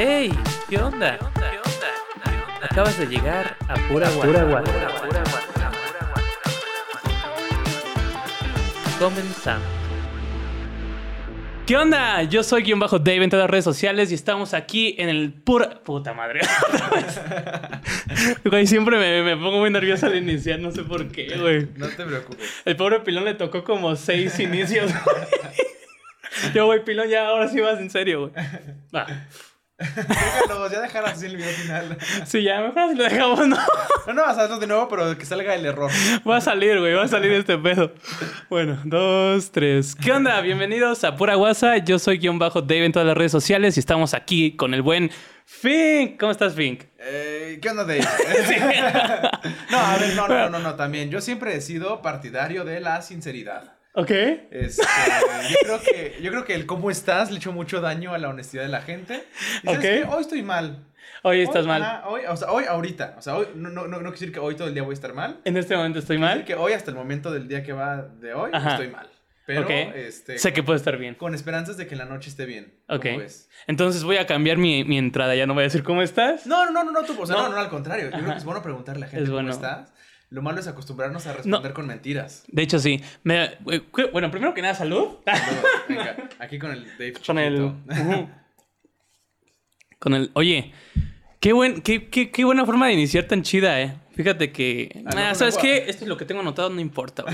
¡Hey! ¿Qué onda? Acabas de llegar a Pura Guata. Comenzamos. ¿Qué onda? Yo soy guion bajo Dave en todas las redes sociales y estamos aquí en el pura... Puta madre. güey, siempre me, me pongo muy nervioso al iniciar, no sé por qué, güey. No te preocupes. El pobre Pilón le tocó como seis inicios, güey. Yo, güey, Pilón, ya ahora sí vas en serio, güey. Va. Déjalo, ya dejar así el video final. Sí, ya, mejor así lo dejamos, ¿no? No, no, hazlo de nuevo, pero que salga el error. Va a salir, güey, va a salir este pedo. Bueno, dos, tres. ¿Qué onda? Bienvenidos a Pura Guasa. Yo soy guion bajo Dave en todas las redes sociales y estamos aquí con el buen Fink. ¿Cómo estás, Fink? Eh, ¿Qué onda, Dave? no, a ver, no, no, no, no, también. Yo siempre he sido partidario de la sinceridad. Ok. Este, yo, creo que, yo creo que el cómo estás le echó mucho daño a la honestidad de la gente. Y ¿sabes Ok. qué? Hoy estoy mal. Hoy estás Hoy, mal. ajá, hoy, o sea, hoy ahorita. O sea, hoy no, no, no, no decir que hoy todo el día voy a estar mal. En este momento estoy decir mal. que hoy hasta el momento del día que va de hoy Ajá. estoy mal. Pero Ok. este, Sé que puede estar bien. con esperanzas de que en la noche esté bien. ¿Cómo Ok. ves? Entonces voy a cambiar mi, mi entrada. Ya no voy a decir cómo estás. No, no, no, no, tú, o sea, No. no, no, al contrario. Yo creo Ajá. que es bueno preguntarle a la gente Es cómo bueno. estás. Lo malo es acostumbrarnos a responder con mentiras. De hecho, sí. Me- eh, bueno, primero que nada, salud. Venga, aquí con el Dave Con el. Con el. Oye, qué, buen, qué, qué, qué buena forma de iniciar tan chida, eh. Fíjate que. Ah, ¿Sabes qué? Esto es lo que tengo anotado, no importa.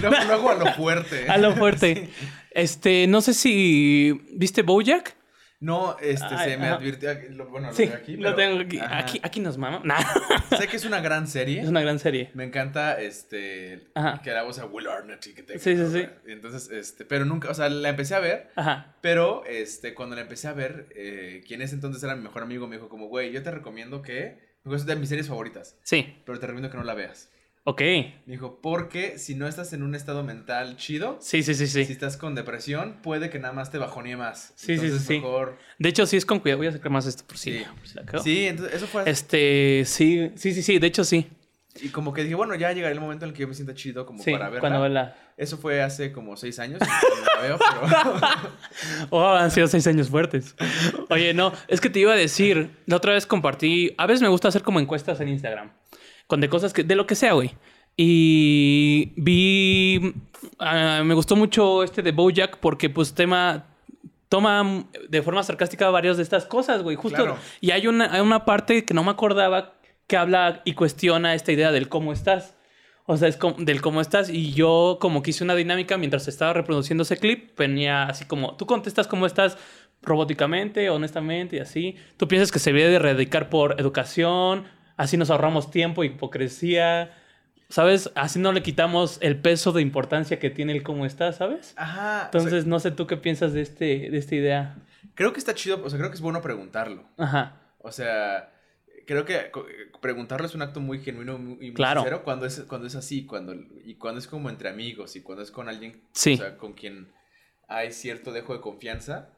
luego, luego a lo fuerte. A lo fuerte. Este, no sé si. ¿Viste Bojack? No, este, Ay, se me ajá. advirtió. lo- Bueno, lo Sí, veo aquí. lo tengo aquí. ajá. aquí. Aquí nos mama. Nah, Sé que es una gran serie. es una gran serie. Me encanta, este, Ajá. que la voz a Will Arnett y que te... Sí, sí, sí. Entonces, este, pero nunca, o sea, la empecé a ver, Ajá. pero, este, cuando la empecé a ver, eh, quien ese entonces era mi mejor amigo me dijo como, güey, yo te recomiendo que, es de mis series favoritas, Sí. pero te recomiendo que no la veas. Ok. Me dijo, porque si no estás en un estado mental chido, Sí, sí, sí, si sí. estás con depresión, puede que nada más te bajonee más. Sí, sí, Entonces, sí, sí. mejor... De hecho, sí es con cuidado. Voy a sacar más esto por si, Sí. por si la. Sí, entonces eso fue... Este, sí, sí, sí, sí. De hecho, sí. Y como que dije, bueno, ya llegará el momento en el que yo me sienta chido como Sí, para verla. cuando la. Eso fue hace como seis años. la veo, pero... Oh, han sido seis años fuertes. Oye, no, es que te iba a decir, la otra vez compartí, a veces me gusta hacer como encuestas en Instagram, con de cosas que, de lo que sea, güey. Y vi, ah, me gustó mucho este de Bojack porque pues tema, toma de forma sarcástica varias de estas cosas, güey, justo. Claro. Y hay una, hay una parte que no me acordaba que habla y cuestiona esta idea del cómo estás. O sea, es como, del cómo estás. Y yo como que hice una dinámica mientras estaba reproduciendo ese clip. Venía así como, tú contestas cómo estás robóticamente, honestamente y así. Tú piensas que se debe de erradicar por educación. Así nos ahorramos tiempo, hipocresía. ¿Sabes? Así no le quitamos el peso de importancia que tiene el cómo estás, ¿sabes? Ajá. Entonces, no sé tú qué piensas de, este, de esta idea. creo que está chido, o sea, creo que es bueno preguntarlo. Ajá. O sea, creo que preguntarlo es un acto muy genuino y muy Claro. sincero cuando es, cuando es así, cuando, y cuando es como entre amigos y cuando es con alguien Sí. o sea, con quien hay cierto dejo de confianza.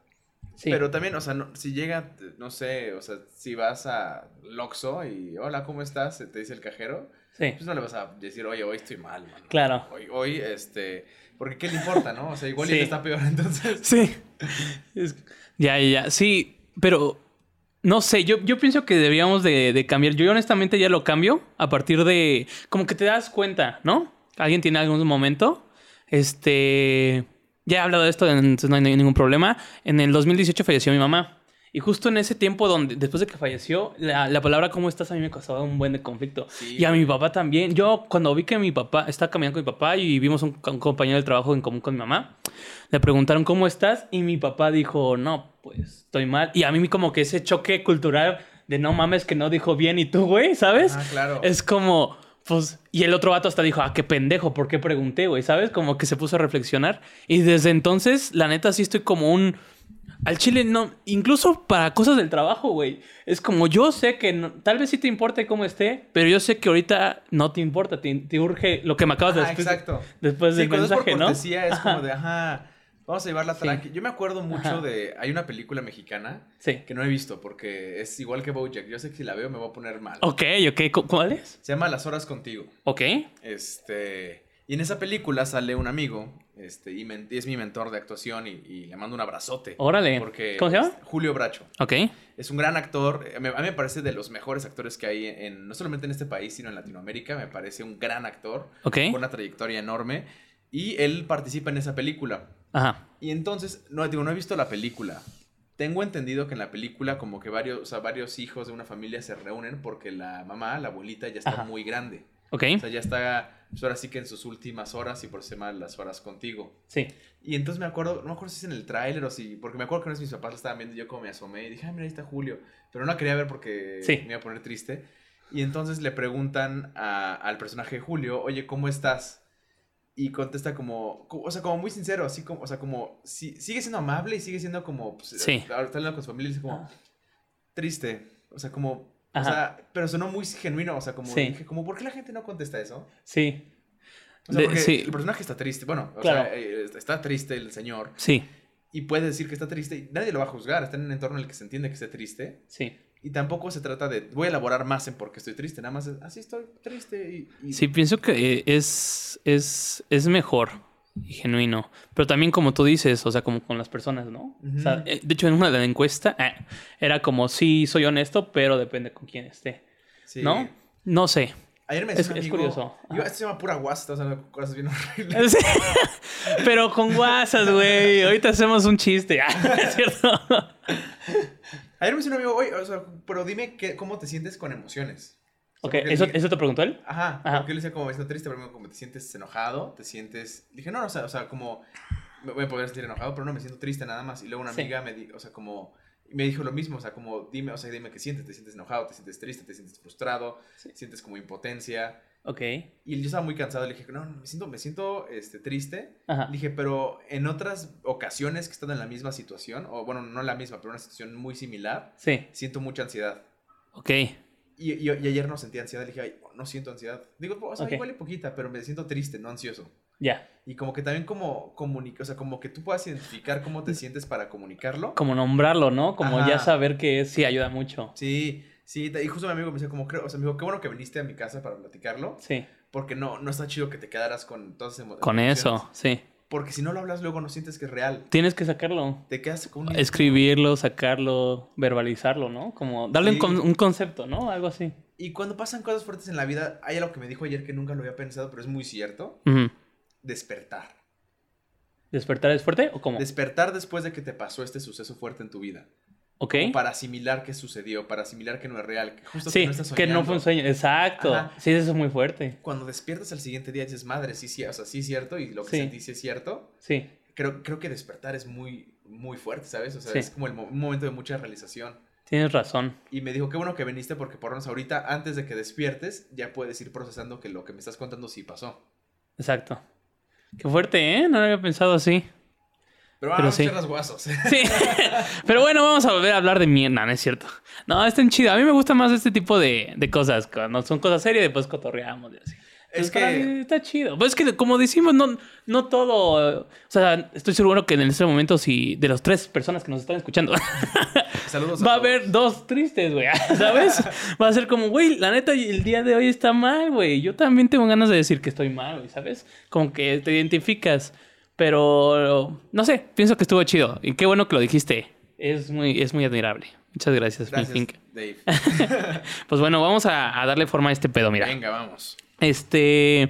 Sí. Pero también, o sea, no- si llega, no sé, o sea, si vas a Loxo y hola, ¿cómo estás? Te dice el cajero, Sí. pues no le vas a decir, oye, hoy estoy mal, mano. Claro. Hoy, hoy, este, porque qué le importa, ¿no? O sea, igual Sí. y está peor, entonces. Sí. Es- Ya, ya, ya. Sí, pero no sé, yo, yo pienso que deberíamos de, de cambiar. Yo honestamente ya lo cambio a partir de... Como que te das cuenta, ¿no? Alguien tiene algún momento. Este... Ya he hablado de esto, entonces no hay ningún problema. En el 2018 falleció mi mamá. Y justo en ese tiempo, donde después de que falleció, la, la palabra ¿cómo estás? a mí me causaba un buen de conflicto. Sí, y a mi papá también. Yo, cuando vi que mi papá estaba caminando con mi papá y vimos un, un compañero de trabajo en común con mi mamá, le preguntaron ¿cómo estás? Y mi papá dijo, no, pues estoy mal. Y a mí como que ese choque cultural de no mames que no dijo bien y tú, güey, ¿sabes? Ah, claro. Es como, pues, y el otro vato hasta dijo, ah, qué pendejo, ¿por qué pregunté, güey? ¿Sabes? Como que se puso a reflexionar. Y desde entonces, la neta, sí estoy como un... Al chile, no, incluso para cosas del trabajo, güey. Es como yo sé que no- tal vez sí te importe cómo esté, pero yo sé que ahorita no te importa, te, te urge lo que me acabas de después, exacto. después Sí, del cuando es mensaje, por ¿no? cortesía es Ajá. como de, ajá, vamos a llevarla Sí. tranqui. Yo me acuerdo mucho Ajá. de, hay una película mexicana Sí. que no he visto porque es igual que Bojack. Yo sé que si la veo me voy a poner mal. Ok, ok. ¿cu- ¿Cuál es? Se llama Las horas contigo. Ok. Este, Y en esa película sale un amigo, este, y, men- y es mi mentor de actuación, y, y le mando un abrazote. Órale. Porque, ¿Cómo se llama? Julio Bracho. Ok. Es un gran actor. A mí, a mí me parece de los mejores actores que hay, en, no solamente en este país, sino en Latinoamérica. Me parece un gran actor, Ok. con una trayectoria enorme. Y él participa en esa película. Ajá. Y entonces, no, digo, no he visto la película. Tengo entendido que en la película como que varios, o sea, varios hijos de una familia se reúnen porque la mamá, la abuelita, ya está Ajá. muy grande. Ok. O sea, ya está, pues ahora sí que en sus últimas horas y por ser más las horas contigo. Sí. Y entonces me acuerdo, no me acuerdo si es en el tráiler o si, porque me acuerdo que una vez mis papás lo estaban viendo y yo como me asomé y dije, ay, mira, ahí está Julio. Pero no la quería ver porque Sí. me iba a poner triste. Y entonces le preguntan a- al personaje de Julio, oye, ¿cómo estás? Y contesta como, co- o sea, como muy sincero, así como, o sea, como, si, sigue siendo amable y sigue siendo como, pues, Sí. ahora está hablando con su familia y dice como, triste, o sea, como, o Ajá. sea, pero sonó muy genuino, o sea, como, Sí. dije, como, ¿por qué la gente no contesta eso? Sí. O sea, De- porque sí. el personaje está triste, bueno, o Claro. sea, eh, está triste el señor Sí. y puede decir que está triste y nadie lo va a juzgar, está en un entorno en el que se entiende que esté triste Sí. Y tampoco se trata de, voy a elaborar más en por qué estoy triste, nada más es, así estoy triste y... y- Sí, pienso que eh, es, es, es mejor y genuino. Pero también como tú dices, o sea, como con las personas, ¿no? O sea, eh, de hecho, en una de la encuesta eh, era como, sí, soy honesto, pero depende con quién esté. sí. ¿No? No sé. Ayer me Es- decía un es amigo, curioso. yo, esto se llama pura guasta, o sea, cosas bien horribles. Sí. pero con guasas, güey. Ahorita hacemos un chiste. Ah, ¿Es cierto? Ayer me decía un amigo, oye, o sea, pero dime qué, cómo te sientes con emociones. O sea, ok, ¿eso, ¿eso te preguntó él? Ajá, Ajá. porque él decía como siento triste, pero como te sientes enojado, te sientes... Dije, no, no, o sea, o sea, como me, me podría sentir enojado, pero no, me siento triste nada más. Y luego una Sí. amiga me dijo, o sea, como me dijo lo mismo, o sea, como dime, o sea, dime qué sientes, te sientes enojado, te sientes triste, te sientes frustrado, Sí. sientes como impotencia. Ok. Y yo estaba muy cansado, le dije, no, no, me siento, me siento este, triste. Ajá. Le dije, pero en otras ocasiones que están en la misma situación, o bueno, no la misma, pero una situación muy similar, Sí. siento mucha ansiedad. Ok. Y, y- y ayer no sentí ansiedad, le dije, ay, no siento ansiedad. Digo, o sea, igual y poquita, pero me siento triste, no ansioso. Ya. Y como que también como comunica, o sea, como que tú puedas identificar cómo te sientes para comunicarlo. Como nombrarlo, ¿no? Como Ajá. ya saber que es, sí ayuda mucho. Sí, sí, y justo mi amigo me decía como, creo, o sea, me dijo, qué bueno que viniste a mi casa para platicarlo, Sí. porque no, no está chido que te quedaras con todas esas emo- Con eso, sí. Porque si no lo hablas luego no sientes que es real. Tienes que sacarlo. Te quedas con un... Escribirlo, sacarlo, verbalizarlo, ¿no? Como darle un, con- un concepto, ¿no? Algo así. Y cuando pasan cosas fuertes en la vida, hay algo que me dijo ayer que nunca lo había pensado, pero es muy cierto. Despertar. ¿Despertar es fuerte o cómo? Despertar después de que te pasó este suceso fuerte en tu vida. Ok. Como para asimilar qué sucedió, para asimilar que no es real, que justo que Sí, no estás que no fue un sueño. Exacto. Ajá. Sí, eso es muy fuerte. Cuando despiertas al siguiente día dices, madre, sí, sí, o sea, sí es cierto, y lo que Sí. sentí sí es cierto. Sí. Creo, creo que despertar es muy, muy fuerte, ¿sabes? O sea, Sí. es como el mo- un momento de mucha realización. Tienes razón. Y me dijo, qué bueno que viniste porque por lo menos ahorita, antes de que despiertes, ya puedes ir procesando que lo que me estás contando sí pasó. Exacto. Qué fuerte, ¿eh? No lo había pensado así. Pero Pero vamos sí. guasos. Sí. Pero bueno, vamos a volver a hablar de mierda, no, es cierto. No, está en chido. A mí me gusta más este tipo de, de cosas. Cuando son cosas serias, después cotorreamos y así. Es que- está chido. Pues es que, como decimos, no, no todo. O sea, estoy seguro que en este momento, si de las tres personas que nos están escuchando, Saludos va a todos. haber dos tristes, güey. ¿Sabes? Va a ser como, güey, la neta, el día de hoy está mal, güey. Yo también tengo ganas de decir que estoy mal, güey, ¿sabes? Como que te identificas. Pero, no sé, pienso que estuvo chido. Y qué bueno que lo dijiste. Es muy, es muy admirable. Muchas gracias, Gracias. Dave. Pues bueno, vamos a, a darle forma a este pedo, mira. Venga, vamos. Este.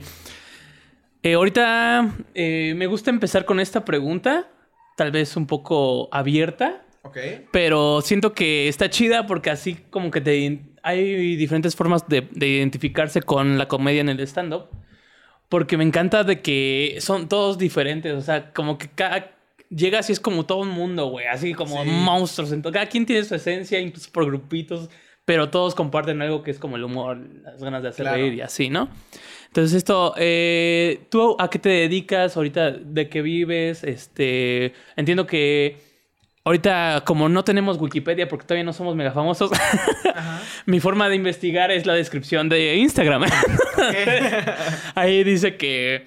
eh, ahorita eh, me gusta empezar con esta pregunta, tal vez un poco abierta, Ok. pero siento que está chida porque así como que te, hay diferentes formas de, de identificarse con la comedia en el stand-up. Porque me encanta de que son todos diferentes, o sea, como que cada... Llegas y es como todo un mundo, güey, así como Sí. monstruos. Entonces, cada quien tiene su esencia, incluso por grupitos, pero todos comparten algo que es como el humor, las ganas de hacer Claro. reír y así, ¿no? Entonces esto, eh, ¿tú a qué te dedicas ahorita? ¿De qué vives? Este, entiendo que ahorita como no tenemos Wikipedia porque todavía no somos mega famosos, Ajá. mi forma de investigar es la descripción de Instagram. Ahí dice que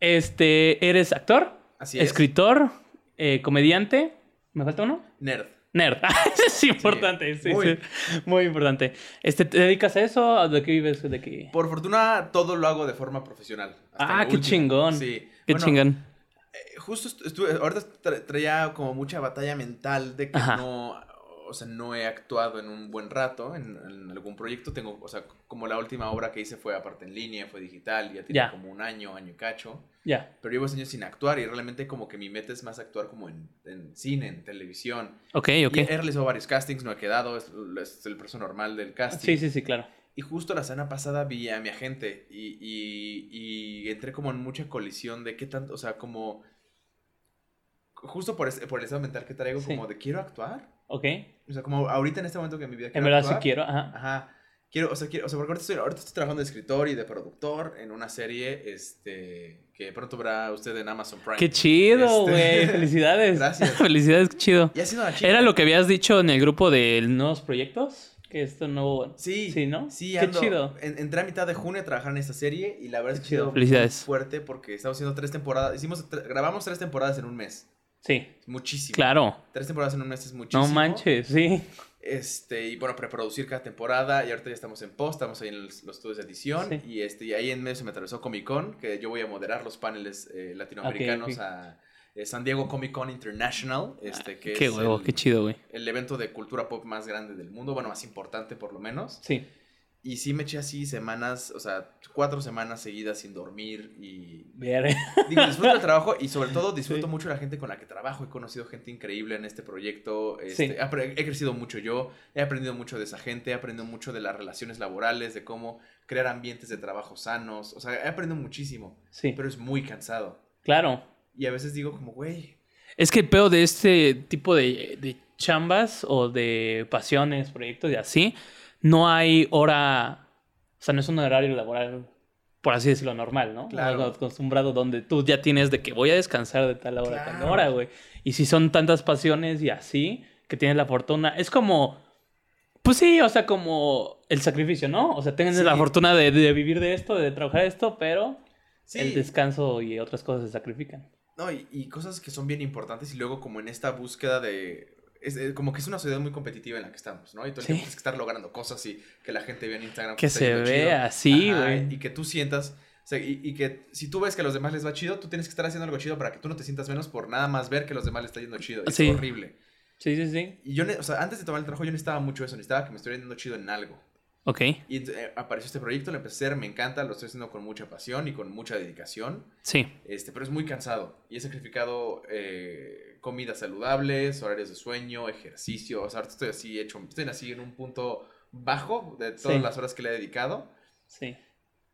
este, eres actor, Así es. escritor, eh, comediante. ¿Me falta uno? Nerd. Nerd. es importante, sí, muy. sí. Muy importante. Este, ¿Te dedicas a eso? ¿De qué vives? ¿De qué? Por fortuna, todo lo hago de forma profesional. Ah, qué chingón. Sí. Qué Bueno, chingón. Eh, justo est- estuve, ahorita tra- traía como mucha batalla mental de que Ajá. no, o sea, no he actuado en un buen rato en, en algún proyecto. Tengo, o sea, como la última obra que hice fue aparte en línea, fue digital, ya tiene como un año, año y cacho. Ya. Pero llevo años sin actuar y realmente como que mi meta es más actuar como en, en cine, en televisión. Ok, ok. Y he realizado varios castings, no he quedado, es, es el proceso normal del casting. Sí, sí, sí, claro. Y justo la semana pasada vi a mi agente y, y, y entré como en mucha colisión de qué tanto, o sea, como... Justo por, ese- por el estado mental que traigo, Sí. como de quiero actuar. Ok. O sea, como ahorita en este momento que en mi vida En quiero verdad sí actuar. quiero. Ajá. Ajá. Quiero, o sea, quiero, o sea, porque ahorita estoy, ahorita estoy trabajando de escritor y de productor en una serie, este, que pronto verá usted en Amazon Prime. Qué chido, Este- güey. Felicidades. Gracias. Felicidades, qué chido. Y ha sido una chica. ¿Era lo que habías dicho en el grupo de nuevos proyectos? Que esto no... Sí, Sí, ¿no? Sí, Qué ando- chido. en- entré a mitad de junio a trabajar en esta serie y la verdad es que ha chido. sido Felicidades. muy fuerte porque estamos haciendo tres temporadas. Hicimos, tre- grabamos tres temporadas en un mes. Sí, Muchísimo. claro. Tres temporadas en un mes es muchísimo. No manches, sí. Este, y bueno, preproducir cada temporada. Y ahorita ya estamos en post, estamos ahí en los, los estudios de edición. Sí. Y este, y ahí en medio se me atravesó Comic Con, que yo voy a moderar los paneles eh, latinoamericanos ok. a eh, San Diego Comic Con International. Este, que Qué es huevo, el, qué chido, güey. el evento de cultura pop más grande del mundo. Bueno, más importante por lo menos. Sí. Y sí me eché así semanas, o sea, cuatro semanas seguidas sin dormir y... Ver. Digo, disfruto el trabajo y sobre todo disfruto Sí. mucho la gente con la que trabajo. He conocido gente increíble en este proyecto. Sí. Este, apre- he crecido mucho yo, he aprendido mucho de esa gente, he aprendido mucho de las relaciones laborales, de cómo crear ambientes de trabajo sanos. O sea, he aprendido muchísimo, Sí, pero es muy cansado. claro. Y a veces digo como, güey, Es que el peor de este tipo de, de chambas o de pasiones, proyectos y así, no hay hora, o sea, no es un horario laboral, por así decirlo, normal, ¿no? Claro. Acostumbrado donde tú ya tienes de que voy a descansar de tal hora a tal hora, güey. Y si son tantas pasiones y así, que tienes la fortuna, es como, pues sí, o sea, como el sacrificio, ¿no? O sea, tienes Sí. la fortuna de, de vivir de esto, de trabajar esto, pero sí. el descanso y otras cosas se sacrifican. No, y, y cosas que son bien importantes y luego como en esta búsqueda de... Es, eh, como que es una sociedad muy competitiva en la que estamos, ¿no? Y todo el Sí. tiempo tienes que estar logrando cosas y que la gente vea en Instagram. Que se vea así, güey. Y que tú sientas... o sea, y, y que si tú ves que a los demás les va chido, tú tienes que estar haciendo algo chido para que tú no te sientas menos por nada más ver que a los demás les está yendo chido. Es Sí. horrible. Sí, sí, sí. Y yo, o sea, antes de tomar el trabajo yo necesitaba mucho eso, necesitaba que me estuviera yendo chido en algo. Ok. Y eh, apareció este proyecto, lo empecé a hacer, me encanta, lo estoy haciendo con mucha pasión y con mucha dedicación. Sí. Este, pero es muy cansado y he sacrificado eh, comidas saludables, horarios de sueño, ejercicio. O sea, ahorita estoy así hecho, estoy así en un punto bajo de todas Sí. las horas que le he dedicado. Sí.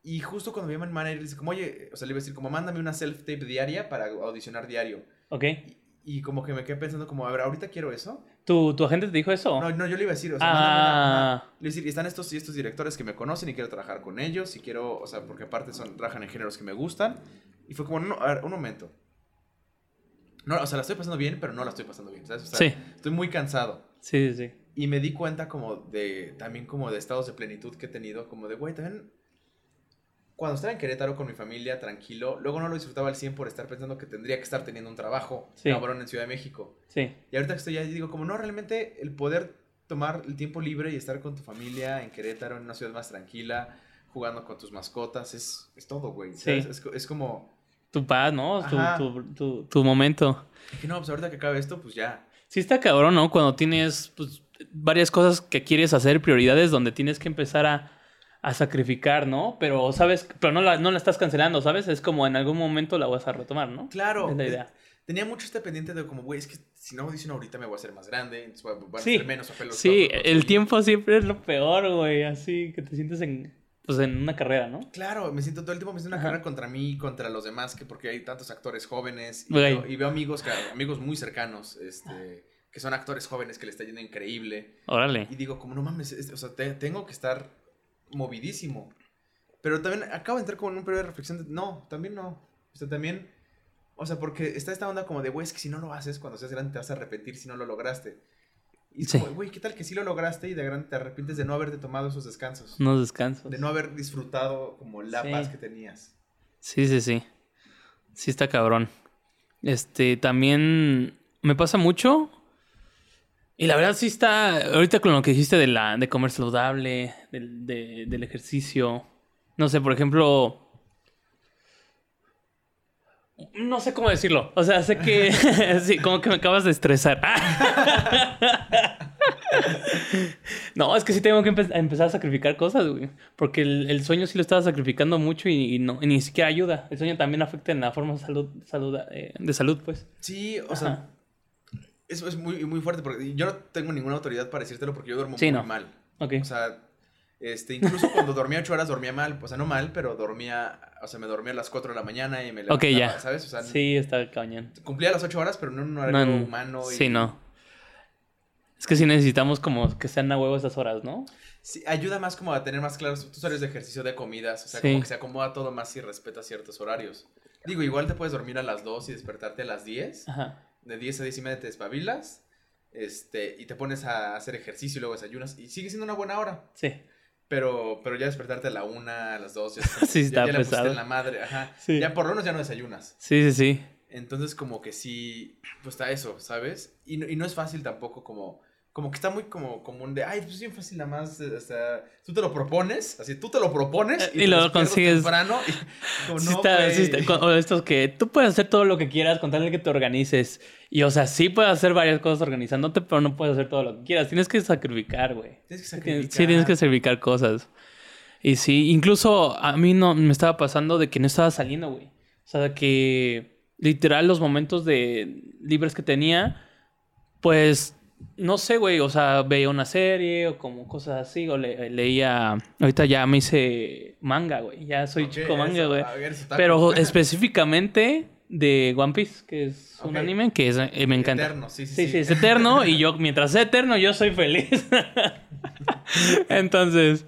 Y justo cuando me llama el manager, dice como, oye, o sea, le iba a decir como, mándame una self-tape diaria para audicionar diario. Ok. Y, y como que me quedé pensando como, a ver, ¿ahorita quiero eso? ¿Tu, ¿Tu agente te dijo eso? No, no, yo le iba a decir, o sea, mándame una- ah, ajá. Le iba a decir, están estos y estos directores que me conocen y quiero trabajar con ellos y quiero, o sea, porque aparte son, trabajan en géneros que me gustan. Y fue como, no, a ver, un momento. No, o sea, la estoy pasando bien, pero no la estoy pasando bien, ¿sabes? O sea, sí. estoy muy cansado. Sí, sí, sí. Y me di cuenta como de, también como de estados de plenitud que he tenido, como de, güey, también, cuando estaba en Querétaro con mi familia, tranquilo, luego no lo disfrutaba al 100 por estar pensando que tendría que estar teniendo un trabajo, Sí. cabrón, en Ciudad de México. Sí. Y ahorita que estoy ahí, digo, como no, realmente el poder tomar el tiempo libre y estar con tu familia en Querétaro, en una ciudad más tranquila, jugando con tus mascotas, es, es todo, güey. Sí. Es, es como, Tu paz, ¿no? Tu, tu, tu, tu momento. que no, pues ahorita que acabe esto, pues ya. Sí está cabrón, ¿no? Cuando tienes pues, varias cosas que quieres hacer, prioridades, donde tienes que empezar a, a sacrificar, ¿no? Pero, ¿sabes? Pero no la, no la estás cancelando, ¿sabes? Es como en algún momento la vas a retomar, ¿no? Claro. Es la idea. Tenía mucho este pendiente de como, güey, es que si no audiciono ahorita me voy a hacer más grande, entonces voy a- van a Sí. ser menos papeles. Sí, el tiempo siempre es lo peor, güey. Así que te sientes en, pues, en una carrera, ¿no? Claro, me siento todo el tiempo, me siento una Ajá. carrera contra mí, y contra los demás, que porque hay tantos actores jóvenes y, veo, y veo amigos, que, amigos muy cercanos, este, que son actores jóvenes que le está yendo increíble. Órale. Y digo, como no mames, es- o sea, te- tengo que estar movidísimo. Pero también acabo de entrar como en un periodo de reflexión de, no, también no. O sea, también, o sea, porque está esta onda como de, güey, es que si no lo haces, cuando seas grande te vas a arrepentir si no lo lograste. Y es Sí. como, güey, ¿qué tal que sí lo lograste y de grande te arrepientes de no haberte tomado esos descansos? Unos descansos. De no haber disfrutado como la Sí. paz que tenías. Sí, sí, sí. Sí está cabrón. Este, también me pasa mucho Y la verdad sí está, ahorita con lo que dijiste de, la, de comer saludable, del, de- del ejercicio, no sé, por ejemplo, no sé cómo decirlo, o sea, sé que, sí, como que me acabas de estresar. no, es que sí tengo que empe- empezar a sacrificar cosas, güey, porque el, el sueño sí lo estaba sacrificando mucho y, y no, y ni siquiera ayuda. El sueño también afecta en la forma de salud, salud, eh, de salud, pues. Sí, o sea, Ajá. eso es muy, muy fuerte porque yo no tengo ninguna autoridad para decírtelo porque yo duermo Sí, muy no. mal. Ok. O sea, este, incluso cuando dormía ocho horas dormía mal, o sea, no mal, pero dormía, o sea, me dormía a las 4 de la mañana y me levantaba, ya. ¿sabes? O sea, Sí, está cañón. cumplía las 8 horas, pero no en un horario No, humano. Y, Sí, no. Es que sí necesitamos como que sean a huevo esas horas, ¿no? Sí, ayuda más como a tener más claros tus horarios de ejercicio, de comidas, o sea, Sí. como que se acomoda todo más si respeta ciertos horarios. Digo, igual te puedes dormir a las 2 y despertarte a las 10. Ajá. De 10 a 10 y media te despabilas. Este, y te pones a hacer ejercicio y luego desayunas. Y sigue siendo una buena hora. Sí. Pero, pero ya despertarte a la 1, a las 2, ya, Sí, ya- está ya le pesado. en la madre. Ajá. Sí. Ya por lo menos ya no desayunas. Sí, sí, sí. Entonces, como que sí, pues está eso, ¿sabes? Y no, y no es fácil tampoco como, como que está muy como común de, ay, pues es bien fácil nada más, eh, o sea, tú te lo propones, así, tú te lo propones Eh, y te lo consigues. temprano y como, Sí no, está- sí güey". está- con- o estos que tú puedes hacer todo lo que quieras con tal de que te organices. Y o sea, sí puedes hacer varias cosas organizándote, pero no puedes hacer todo lo que quieras. Tienes que sacrificar, güey. Tienes que sacrificar. Sí, tienes que sacrificar cosas. Y sí, incluso a mí no me estaba pasando de que no estaba saliendo, güey. O sea, que literal los momentos de libres que tenía, pues no sé, güey, o sea, veía una serie o como cosas así, o le- leía, ahorita ya me hice manga, güey, ya soy chico manga, güey. Pero específicamente de One Piece, que es un anime que es- eh, me encanta. Eterno, sí, sí, Sí, sí. sí, es eterno y yo, mientras sea eterno, yo soy feliz. entonces,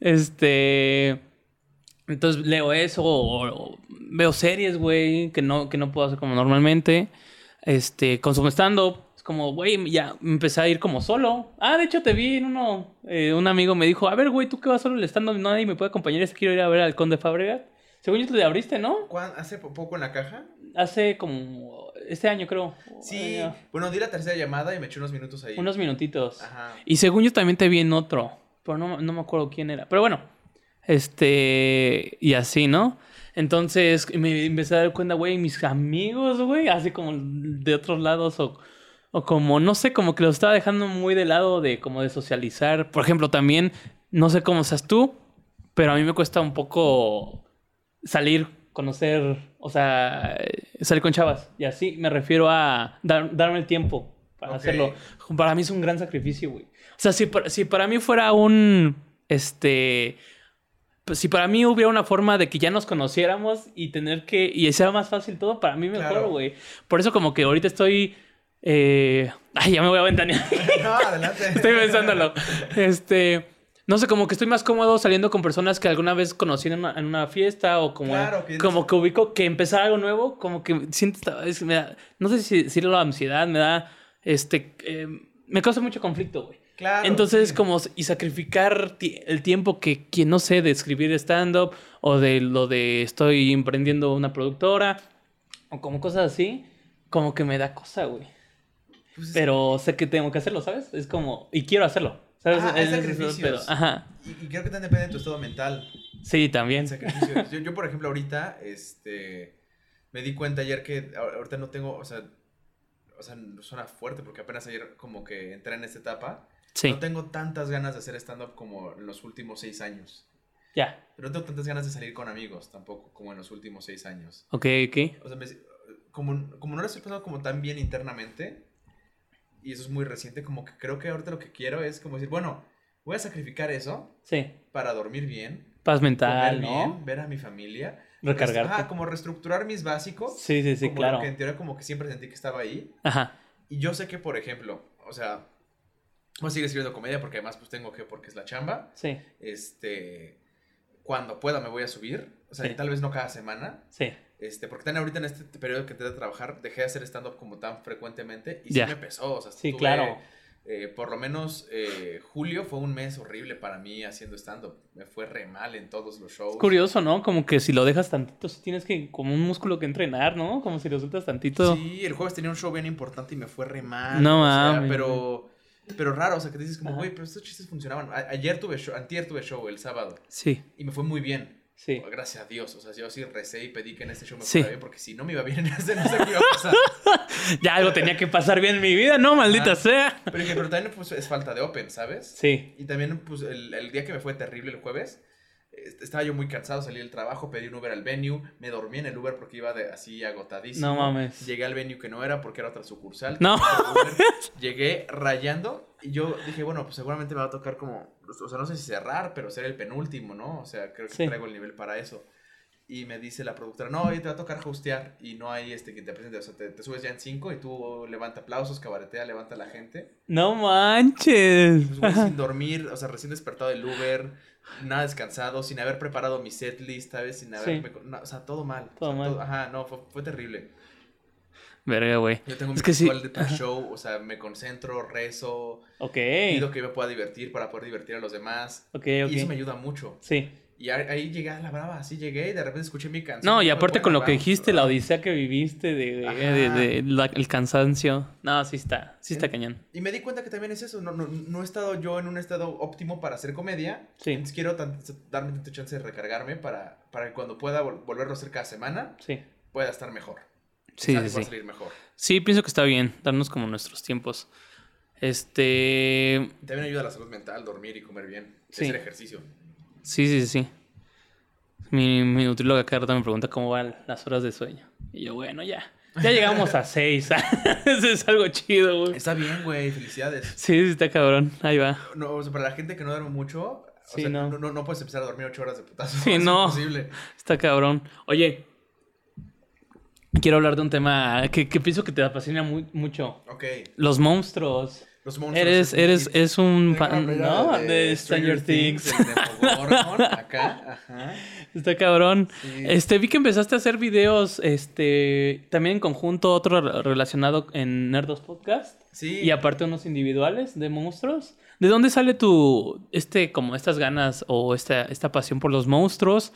este. Entonces leo eso o, o veo series, güey, que no, que no puedo hacer como normalmente. Este, consumo stand-up. Como, güey, ya empecé a ir como solo. Ah, de hecho te vi en uno. eh, un amigo me dijo, a ver, güey, tú que vas solo el stand-up, nadie me puede acompañar, es que quiero ir a ver al Conde Fabregat. Según yo te le abriste, ¿no? ¿Cuán- ¿Hace po- poco en la caja? Hace como este año, creo. Sí, bueno, di la tercera llamada y me eché unos minutos ahí. unos minutitos. Ajá. Y según yo también te vi en otro, pero no, no me acuerdo quién era. Pero bueno, este, y así, ¿no? Entonces me empecé a dar cuenta, güey, mis amigos, güey, así como de otros lados o, o como, no sé, como que lo estaba dejando muy de lado de como de socializar. Por ejemplo, también, no sé cómo seas tú, pero a mí me cuesta un poco salir, conocer, o sea, salir con chavas. Y así me refiero a dar- darme el tiempo para hacerlo. Para mí es un gran sacrificio, güey. O sea, si para, si para mí fuera un, este, pues si para mí hubiera una forma de que ya nos conociéramos y tener que, y sea más fácil todo, para mí mejor, Claro. güey. Por eso como que ahorita estoy, eh, ay, ya me voy a ventanear. No, adelante. Estoy pensándolo. Este, no sé, como que estoy más cómodo saliendo con personas que alguna vez conocí en una, en una fiesta o como, Claro, que- como que ubico que empezar algo nuevo, como que siento, es- me da- no sé si decirlo ansiedad, me da, este, eh, me causa mucho conflicto, güey. Claro. Entonces, sí. como, y sacrificar el tiempo que, quien no sé, de escribir stand-up o de lo de estoy emprendiendo una productora o como cosas así, como que me da cosa, güey. Pues es- Pero sé que tengo que hacerlo, ¿sabes? Es como, y quiero hacerlo, ¿sabes? En ese sacrificios. pedo. Ajá. Y, y creo que también depende de tu estado mental. Sí, también. Sacrificios. Yo, yo, por ejemplo, ahorita, este, me di cuenta ayer que ahor- ahorita no tengo, o sea, o sea, no suena fuerte porque apenas ayer como que entré en esta etapa. Sí, No tengo tantas ganas de hacer stand-up como en los últimos seis años. ya. Pero no tengo tantas ganas de salir con amigos tampoco como en los últimos seis años. Ok, ok. O sea, me- como, como no lo estoy pensando como tan bien internamente, y eso es muy reciente, como que creo que ahorita lo que quiero es como decir, bueno, voy a sacrificar eso Sí. para dormir bien, Paz comer mental, bien, ¿no? ver a mi familia. Recargarte. Ajá, como reestructurar mis básicos. Sí, sí, sí, como claro. que en teoría como que siempre sentí que estaba ahí. Ajá. Y yo sé que, por ejemplo, o sea, voy a seguir escribiendo comedia porque además pues tengo que, porque es la chamba. Sí, Este, cuando pueda me voy a subir. O sea, Sí. tal vez no cada semana. sí. Este, porque también ahorita en este periodo que entré a trabajar, dejé de hacer stand-up como tan frecuentemente y Ya. sí me pesó. O sea, Sí, estuve, claro. eh, por lo menos eh, julio fue un mes horrible para mí haciendo stand-up. Me fue re mal en todos los shows. Es curioso, ¿no? Como que si lo dejas tantito, tienes que, como un músculo que entrenar, ¿no? Como si lo sueltas tantito. Sí, el jueves tenía un show bien importante y me fue re mal. No o sea, mames. Pero, Pero raro, o sea, que dices como, güey, pero estos chistes funcionaban. A- ayer tuve show, antier tuve show, el sábado, Sí, y me fue muy bien. Sí. Gracias a Dios. O sea, yo sí recé y pedí que en este show me Sí. fuera bien, porque si no me iba bien en este, no sé qué iba a pasar. Ya algo tenía que pasar bien en mi vida, ¿no? Maldita Ah. sea. Pero pero también pues, es falta de open, ¿sabes? Sí. Y también, pues, el, el día que me fue terrible el jueves, estaba yo muy cansado, salí del trabajo, pedí un Uber al venue, me dormí en el Uber porque iba de, así agotadísimo. No mames. Llegué al venue que no era porque era otra sucursal. No. Uber, Llegué rayando y yo dije, bueno, pues seguramente me va a tocar como, o sea, no sé si cerrar, pero ser el penúltimo, ¿no? O sea, creo que Sí. traigo el nivel para eso. Y me dice la productora, no, oye, te va a tocar hostear y no hay este que te presente, o sea, te, te subes ya en cinco y tú levanta aplausos, cabaretea, levanta a la gente. No manches. Pues, güey, sin dormir, o sea, recién despertado del Uber, nada descansado, sin haber preparado mi setlist, ¿sabes? Sin haberme... no, o sea, todo mal. Todo o sea, mal. ajá, no, fue, fue terrible. Verga, güey. Yo tengo Es mi que sí. ritual de pre-show, o sea, me concentro, rezo, Ok. pido que me pueda divertir para poder divertir a los demás. Ok, Y eso me ok. ayuda mucho. Sí. Y ahí, llegué a la brava, así llegué y de repente escuché mi canción. No, y aparte con lo que dijiste, la odisea que viviste, de, de- Ajá. de- de la- el cansancio. No, sí está, sí está En- cañón. Y me di cuenta que también es eso, no, no, no he estado yo en un estado óptimo para hacer comedia. Sí. Entonces quiero darme tanta chance de recargarme para, para que cuando pueda vol- volverlo a hacer cada semana, Sí. pueda estar mejor. Sí, sí, sí. salir mejor. Sí, pienso que está bien, darnos como nuestros tiempos. Este. También ayuda a la salud mental, dormir y comer bien. Sí. Hacer ejercicio. Sí, sí, sí. Mi, mi nutrióloga cada rato me pregunta cómo van las horas de sueño. Y yo, bueno, ya. Ya llegamos a seis. Eso es algo chido, güey. Está bien, güey, felicidades. Sí, sí, está cabrón. Ahí va. No, o sea, para la gente que no duerme mucho, o Sí, sea, no. no. No, no puedes empezar a dormir ocho horas de putazo. Sí, es no. imposible. Está cabrón. Oye, quiero hablar de un tema que, que pienso que te apasiona muy, mucho. Ok, Los monstruos. los monstruos. Eres, es eres, es un fan, De Stranger Things. Demogorgon, acá, ajá. Está cabrón. Sí. Este, vi que empezaste a hacer videos, este, también en conjunto, otro re- relacionado en Nerdos Podcast. Sí. Y aparte unos individuales de monstruos. ¿De dónde sale tu, este, como estas ganas o esta, esta pasión por los monstruos?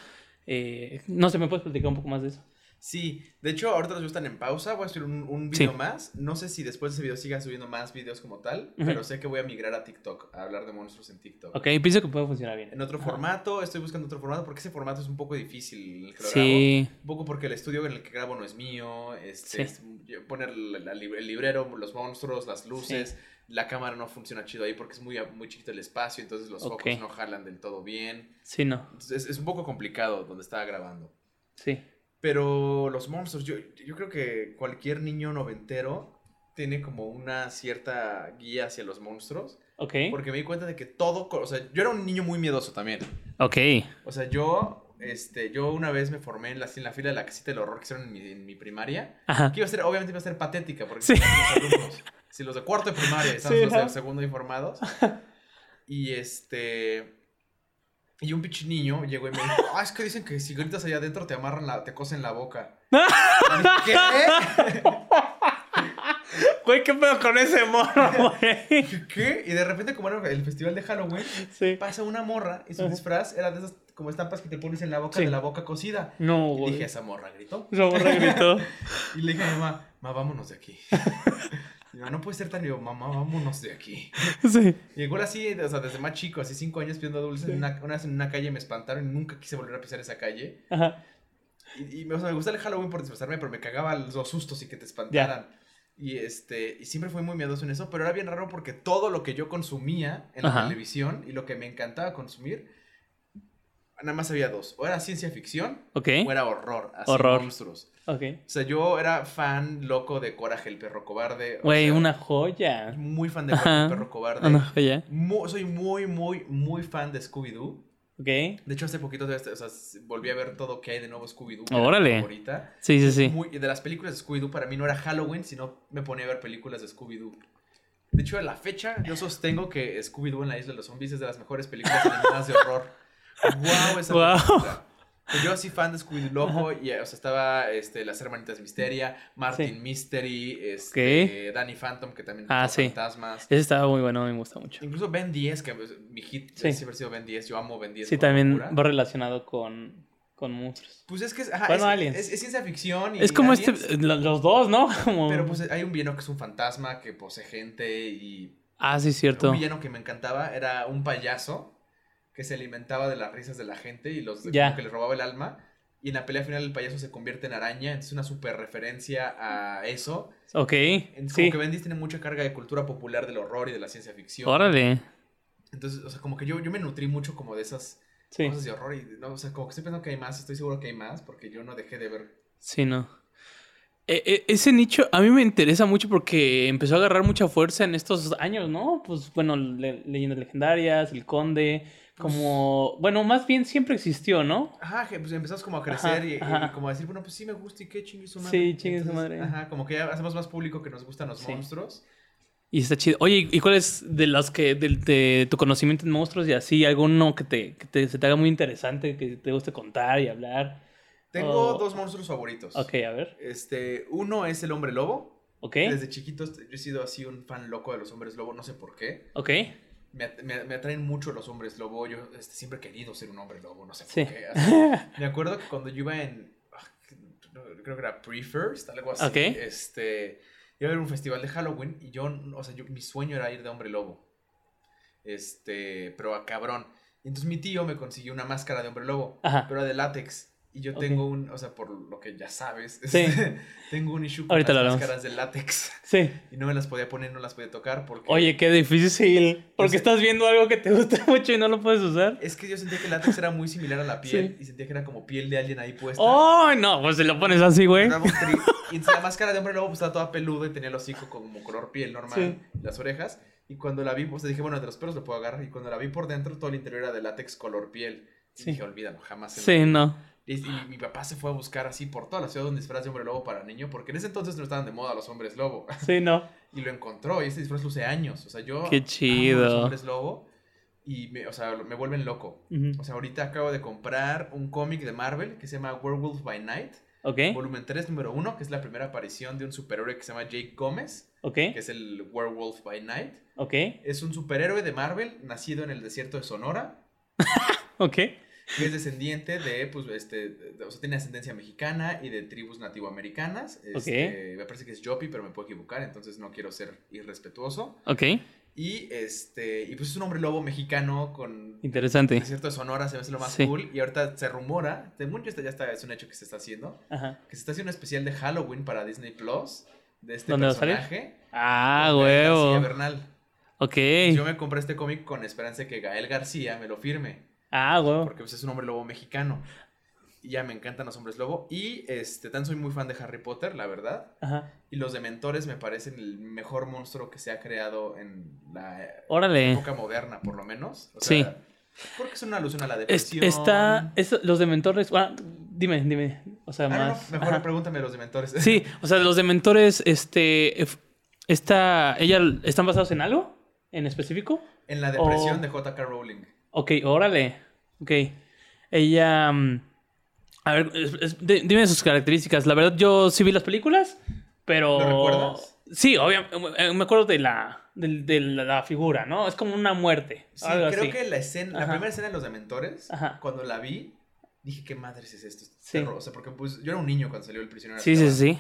Eh, no sé, ¿me puedes platicar un poco más de eso? Sí, de hecho, ahorita los están en pausa. Voy a subir un, un Sí. video más. No sé si después de ese video siga subiendo más videos como tal, pero sé que voy a migrar a TikTok, a hablar de monstruos en TikTok. Ok, pienso que puede funcionar bien. En otro Ajá. formato, estoy buscando otro formato porque ese formato es un poco difícil el que lo Sí. grabo. Un poco porque el estudio en el que grabo no es mío. Este, Sí. es- poner la- la lib- el librero, los monstruos, las luces. La cámara no funciona chido ahí porque es muy, muy chiquito el espacio, entonces los Ok. focos no jalan del todo bien. Sí, no. Entonces es, es un poco complicado donde estaba grabando. Sí. Pero los monstruos, yo, yo creo que cualquier niño noventero tiene como una cierta guía hacia los monstruos. Ok. Porque me di cuenta de que todo, o sea, yo era un niño muy miedoso también. Ok. O sea, yo, este, yo una vez me formé en la, en la fila de la casita del horror que hicieron en mi, en mi primaria. Ajá. Que iba a ser, obviamente iba a ser patética, porque Sí. los alumnos. Si los de cuarto de primaria, están Sí, los de segundo informados. Y este. Y un pinche niño llegó y me dijo, ah, es que dicen que si gritas allá adentro te amarran la, te cosen la boca. Y ¿Qué? Güey, ¿qué pedo con ese morro, güey? ¿Qué? Y de repente, como era el festival de Halloween, Sí. pasa una morra y su disfraz era de esas como estampas que te pones en la boca Sí. de la boca cocida. No, Y güey. dije, esa morra gritó. Esa morra gritó. Y le dije a mi mamá, mamá, vámonos de aquí. Mi mamá, no puede ser tan. Yo, mamá, vámonos de aquí. Sí. Y igual así, o sea, desde más chico, así cinco años pidiendo dulces, Sí. en una, una vez en una calle me espantaron y nunca quise volver a pisar esa calle. Ajá. Y, y me- o sea, me gusta el Halloween por disfrazarme, pero me cagaba los sustos y que te espantaran. Y este, y siempre fui muy miedoso en eso, pero era bien raro porque todo lo que yo consumía en la Ajá. televisión y lo que me encantaba consumir, nada más había dos. O era ciencia ficción o era horror, así Horror. monstruos. O sea, yo era fan loco de Coraje el perro cobarde. Güey, una joya. Muy fan de Coraje el perro cobarde. Una joya. Soy muy, muy, muy fan de Scooby-Doo. Ok. De hecho, hace poquito o sea, volví a ver todo que hay de nuevo Scooby-Doo. Órale. favorita. Sí, sí, sí. Muy- de las películas de Scooby-Doo, para mí no era Halloween, sino me ponía a ver películas de Scooby-Doo. De hecho, a la fecha, yo sostengo que Scooby-Doo en la Isla de los Zombies es de las mejores películas animadas de horror. ¡Wow! Esa. Pues Yo así fan de Scooby-Doo loco, y, o sea, estaba este, las hermanitas Misteria, Martin Sí. Mystery, este. Danny Phantom, que también Ah, sí. fantasmas. Ese estaba muy bueno, me gusta mucho. Incluso Ben 10, que pues, mi hit Sí. siempre ha sido Ben 10, yo amo Ben 10. Sí, también locura. va relacionado con, con monstruos. Pues es que es, ajá, Bueno, es, es- es ciencia ficción y Es como aliens, este, lo- los dos, ¿no? Como... Pero pues hay un villano que es un fantasma que posee gente y Ah, sí, cierto. Un villano que me encantaba era un payaso que se alimentaba de las risas de la gente y los como que les robaba el alma. Y en la pelea final el payaso se convierte en araña. Entonces una super referencia a eso. Ok, Entonces, sí. Como que Bendis tiene mucha carga de cultura popular del horror y de la ciencia ficción. Órale. Entonces, o sea, como que yo, yo me nutrí mucho como de esas Sí, cosas de horror. Y, no, o sea, como que estoy pensando que hay más. Estoy seguro que hay más porque yo no dejé de ver. sí, no. E- e- ese nicho a mí me interesa mucho porque empezó a agarrar mucha fuerza en estos años, ¿no? Pues bueno, le- leyendas legendarias, el conde, como, bueno, más bien siempre existió, ¿no? Ajá, pues empezamos como a Ajá, crecer y, y ajá. como a decir, bueno, pues sí me gusta y qué chingue su madre. Sí, chingue su madre. Ajá, como que ya hacemos más público que nos gustan los Sí. monstruos. Y está chido. Oye, ¿y cuál es de los que, de, de tu conocimiento en monstruos y así, alguno que te, que te- se te haga muy interesante, que te guste contar y hablar? Tengo Oh. dos monstruos favoritos. Ok, a ver. Este, uno es el hombre lobo. Ok, Desde chiquito yo he sido así un fan loco de los hombres lobo, no sé por qué. ok. Me, me- me atraen mucho los hombres lobo. Yo este, siempre he querido ser un hombre lobo, no sé por Sí. qué. Así, me acuerdo que cuando yo iba en. ah, Creo que era pre-first, algo así. Este. Iba a ver un festival de Halloween y yo, o sea, yo, mi sueño era ir de hombre lobo. Este, pero a cabrón. Y entonces mi tío me consiguió una máscara de hombre lobo, Ajá. pero de látex. Y yo tengo un, o sea, por lo que ya sabes, Sí. tengo un issue con Ahorita las máscaras de látex. Sí. Y no me las podía poner, no las podía tocar porque... Oye, qué difícil. Porque estás viendo algo que te gusta mucho y no lo puedes usar. Es que yo sentía que el látex era muy similar a la piel Sí. y sentía que era como piel de alguien ahí puesta. ¡Oh, no! Pues se lo pones así, güey. Y la máscara de hombre lobo pues, estaba toda peluda y tenía el hocico como color piel normal, las orejas. Y cuando la vi, pues dije, bueno, de los perros lo puedo agarrar. Y cuando la vi por dentro, todo el interior era de látex color piel. Y Sí. dije, olvídalo, jamás. la Sí, vida". no. Y, y mi papá se fue a buscar así por toda la ciudad un disfraz de hombre lobo para niño, porque en ese entonces no estaban de moda los hombres lobo. Sí, no. Y lo encontró, y ese disfraz lo usé años. O sea, yo. Qué amo chido. los hombres lobo. Y, me, o sea, me vuelven loco. O sea, ahorita acabo de comprar un cómic de Marvel que se llama Werewolf by Night, Ok, volumen 3, número 1, que es la primera aparición de un superhéroe que se llama Jake Gómez, ok, que es el Werewolf by Night. ok, Es un superhéroe de Marvel nacido en el desierto de Sonora, ok. Es descendiente de, pues, este, de- o sea, tiene ascendencia mexicana y de tribus nativoamericanas. Este, Me parece que es Yopi, pero me puedo equivocar, entonces no quiero ser irrespetuoso. Ok, Y este, y pues es un hombre lobo mexicano con interesante. desierto de Sonora, se me hace lo más Sí. cool. Y ahorita se rumora, de mucho ya está, es un hecho que se está haciendo, Ajá. que se está haciendo un especial de Halloween para Disney Plus de este ¿Dónde va a salir? personaje. Ah, Gael García huevo. Bernal. Ok. Yo me compré este cómic con esperanza de que Gael García me lo firme, Ah, huevo. porque pues, es un hombre lobo mexicano. Y ya me encantan los hombres lobo. Y este, tan soy muy fan de Harry Potter, la verdad. Ajá. Y los dementores me parecen el mejor monstruo que se ha creado en la Órale. época moderna, por lo menos. O Sí. sea, Porque es una alusión a la Es- depresión. está. es- los dementores. ah, dime, dime. O sea, Ah, no, más. mejor ajá. pregúntame a los dementores. Sí, o sea, los dementores, este. Está. ¿Ella ¿Están basados en algo? ¿En específico? en la depresión O- de J.K. Rowling. Ok, órale. Ok. Ella. mm, A ver, es- es- di- dime sus características. La verdad, yo sí vi las películas, pero. ¿Lo recuerdas? Sí, obviamente. Me acuerdo de la, de, de la figura, ¿no? Es como una muerte. Sí, algo creo así. que la escena, la primera escena de los dementores, Ajá. cuando la vi, dije, ¿qué madres es esto? Sí. terror". O sea, porque pues, yo era un niño cuando salió el prisionero. de Sí, sí, sí.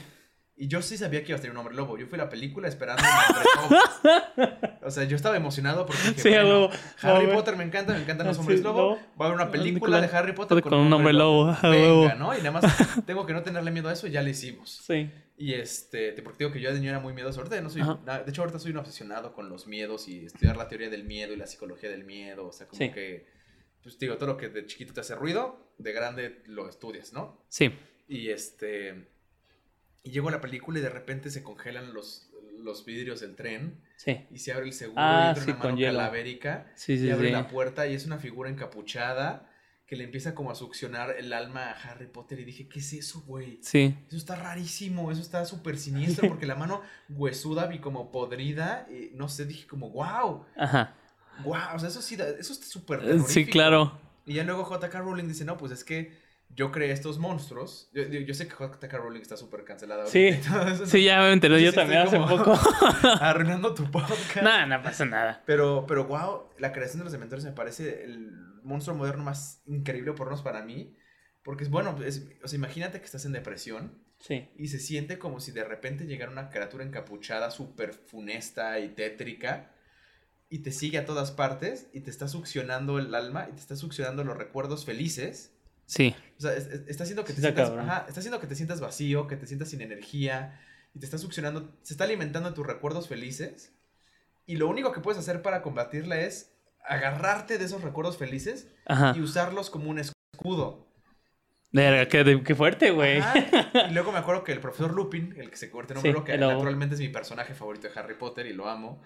Y yo sí sabía que iba a ser un hombre lobo. Yo fui a la película esperando un hombre lobo. O sea, yo estaba emocionado porque dije, Sí, bueno. Harry. Potter me encanta, me encantan los hombres lobo. lobo. Va a haber una película de Harry Potter Con un hombre lobo, a Venga. ¿no? Y nada más tengo que no tenerle miedo a eso y ya lo hicimos. Sí. Y este, te- porque digo que yo de niño era muy miedoso. Ahorita no soy, Ajá. de hecho ahorita soy un obsesionado con los miedos y estudiar la teoría del miedo y la psicología del miedo. O sea, como Sí. que, pues digo, todo lo que de chiquito te hace ruido, de grande lo estudias, ¿no? Sí. Y este, y llego a la película y de repente se congelan los, los vidrios del tren Sí. y se abre el seguro Ah, y entra sí, una mano calavérica Sí, y sí, abre sí. la puerta y es una figura encapuchada que le empieza como a succionar el alma a Harry Potter y dije, ¿qué es eso, güey? Sí. Eso está rarísimo, eso está súper siniestro porque la mano huesuda vi como podrida y no sé, dije como, wow, Ajá. wow, o sea, eso sí, eso está súper Sí, terrorífico". claro. Y ya luego JK Rowling dice, no, pues es que yo creé estos monstruos. Yo, yo- yo sé que JK Rowling está súper cancelada. Sí. ahorita Sí, ya me enteré yo también hace poco. Arruinando tu podcast. Nada, no pasa nada. Pero, pero wow, la creación de los dementores me parece el monstruo moderno más increíble, por lo menos para mí. Porque es bueno, es- o sea, imagínate que estás en depresión Sí. y se siente como si de repente llegara una criatura encapuchada súper funesta y tétrica y te sigue a todas partes y te está succionando el alma y te está succionando los recuerdos felices. Sí. O sea, es- es- está haciendo que te Está sientas, ajá, está haciendo que te sientas vacío, que te sientas sin energía y te está succionando, se está alimentando de tus recuerdos felices. Y lo único que puedes hacer para combatirla es agarrarte de esos recuerdos felices Ajá. y usarlos como un escudo. Verga, qué, fuerte, güey. Y luego me acuerdo que el profesor Lupin, el que se convierte en Sí, hombre lobo, que el naturalmente es mi personaje favorito de Harry Potter y lo amo.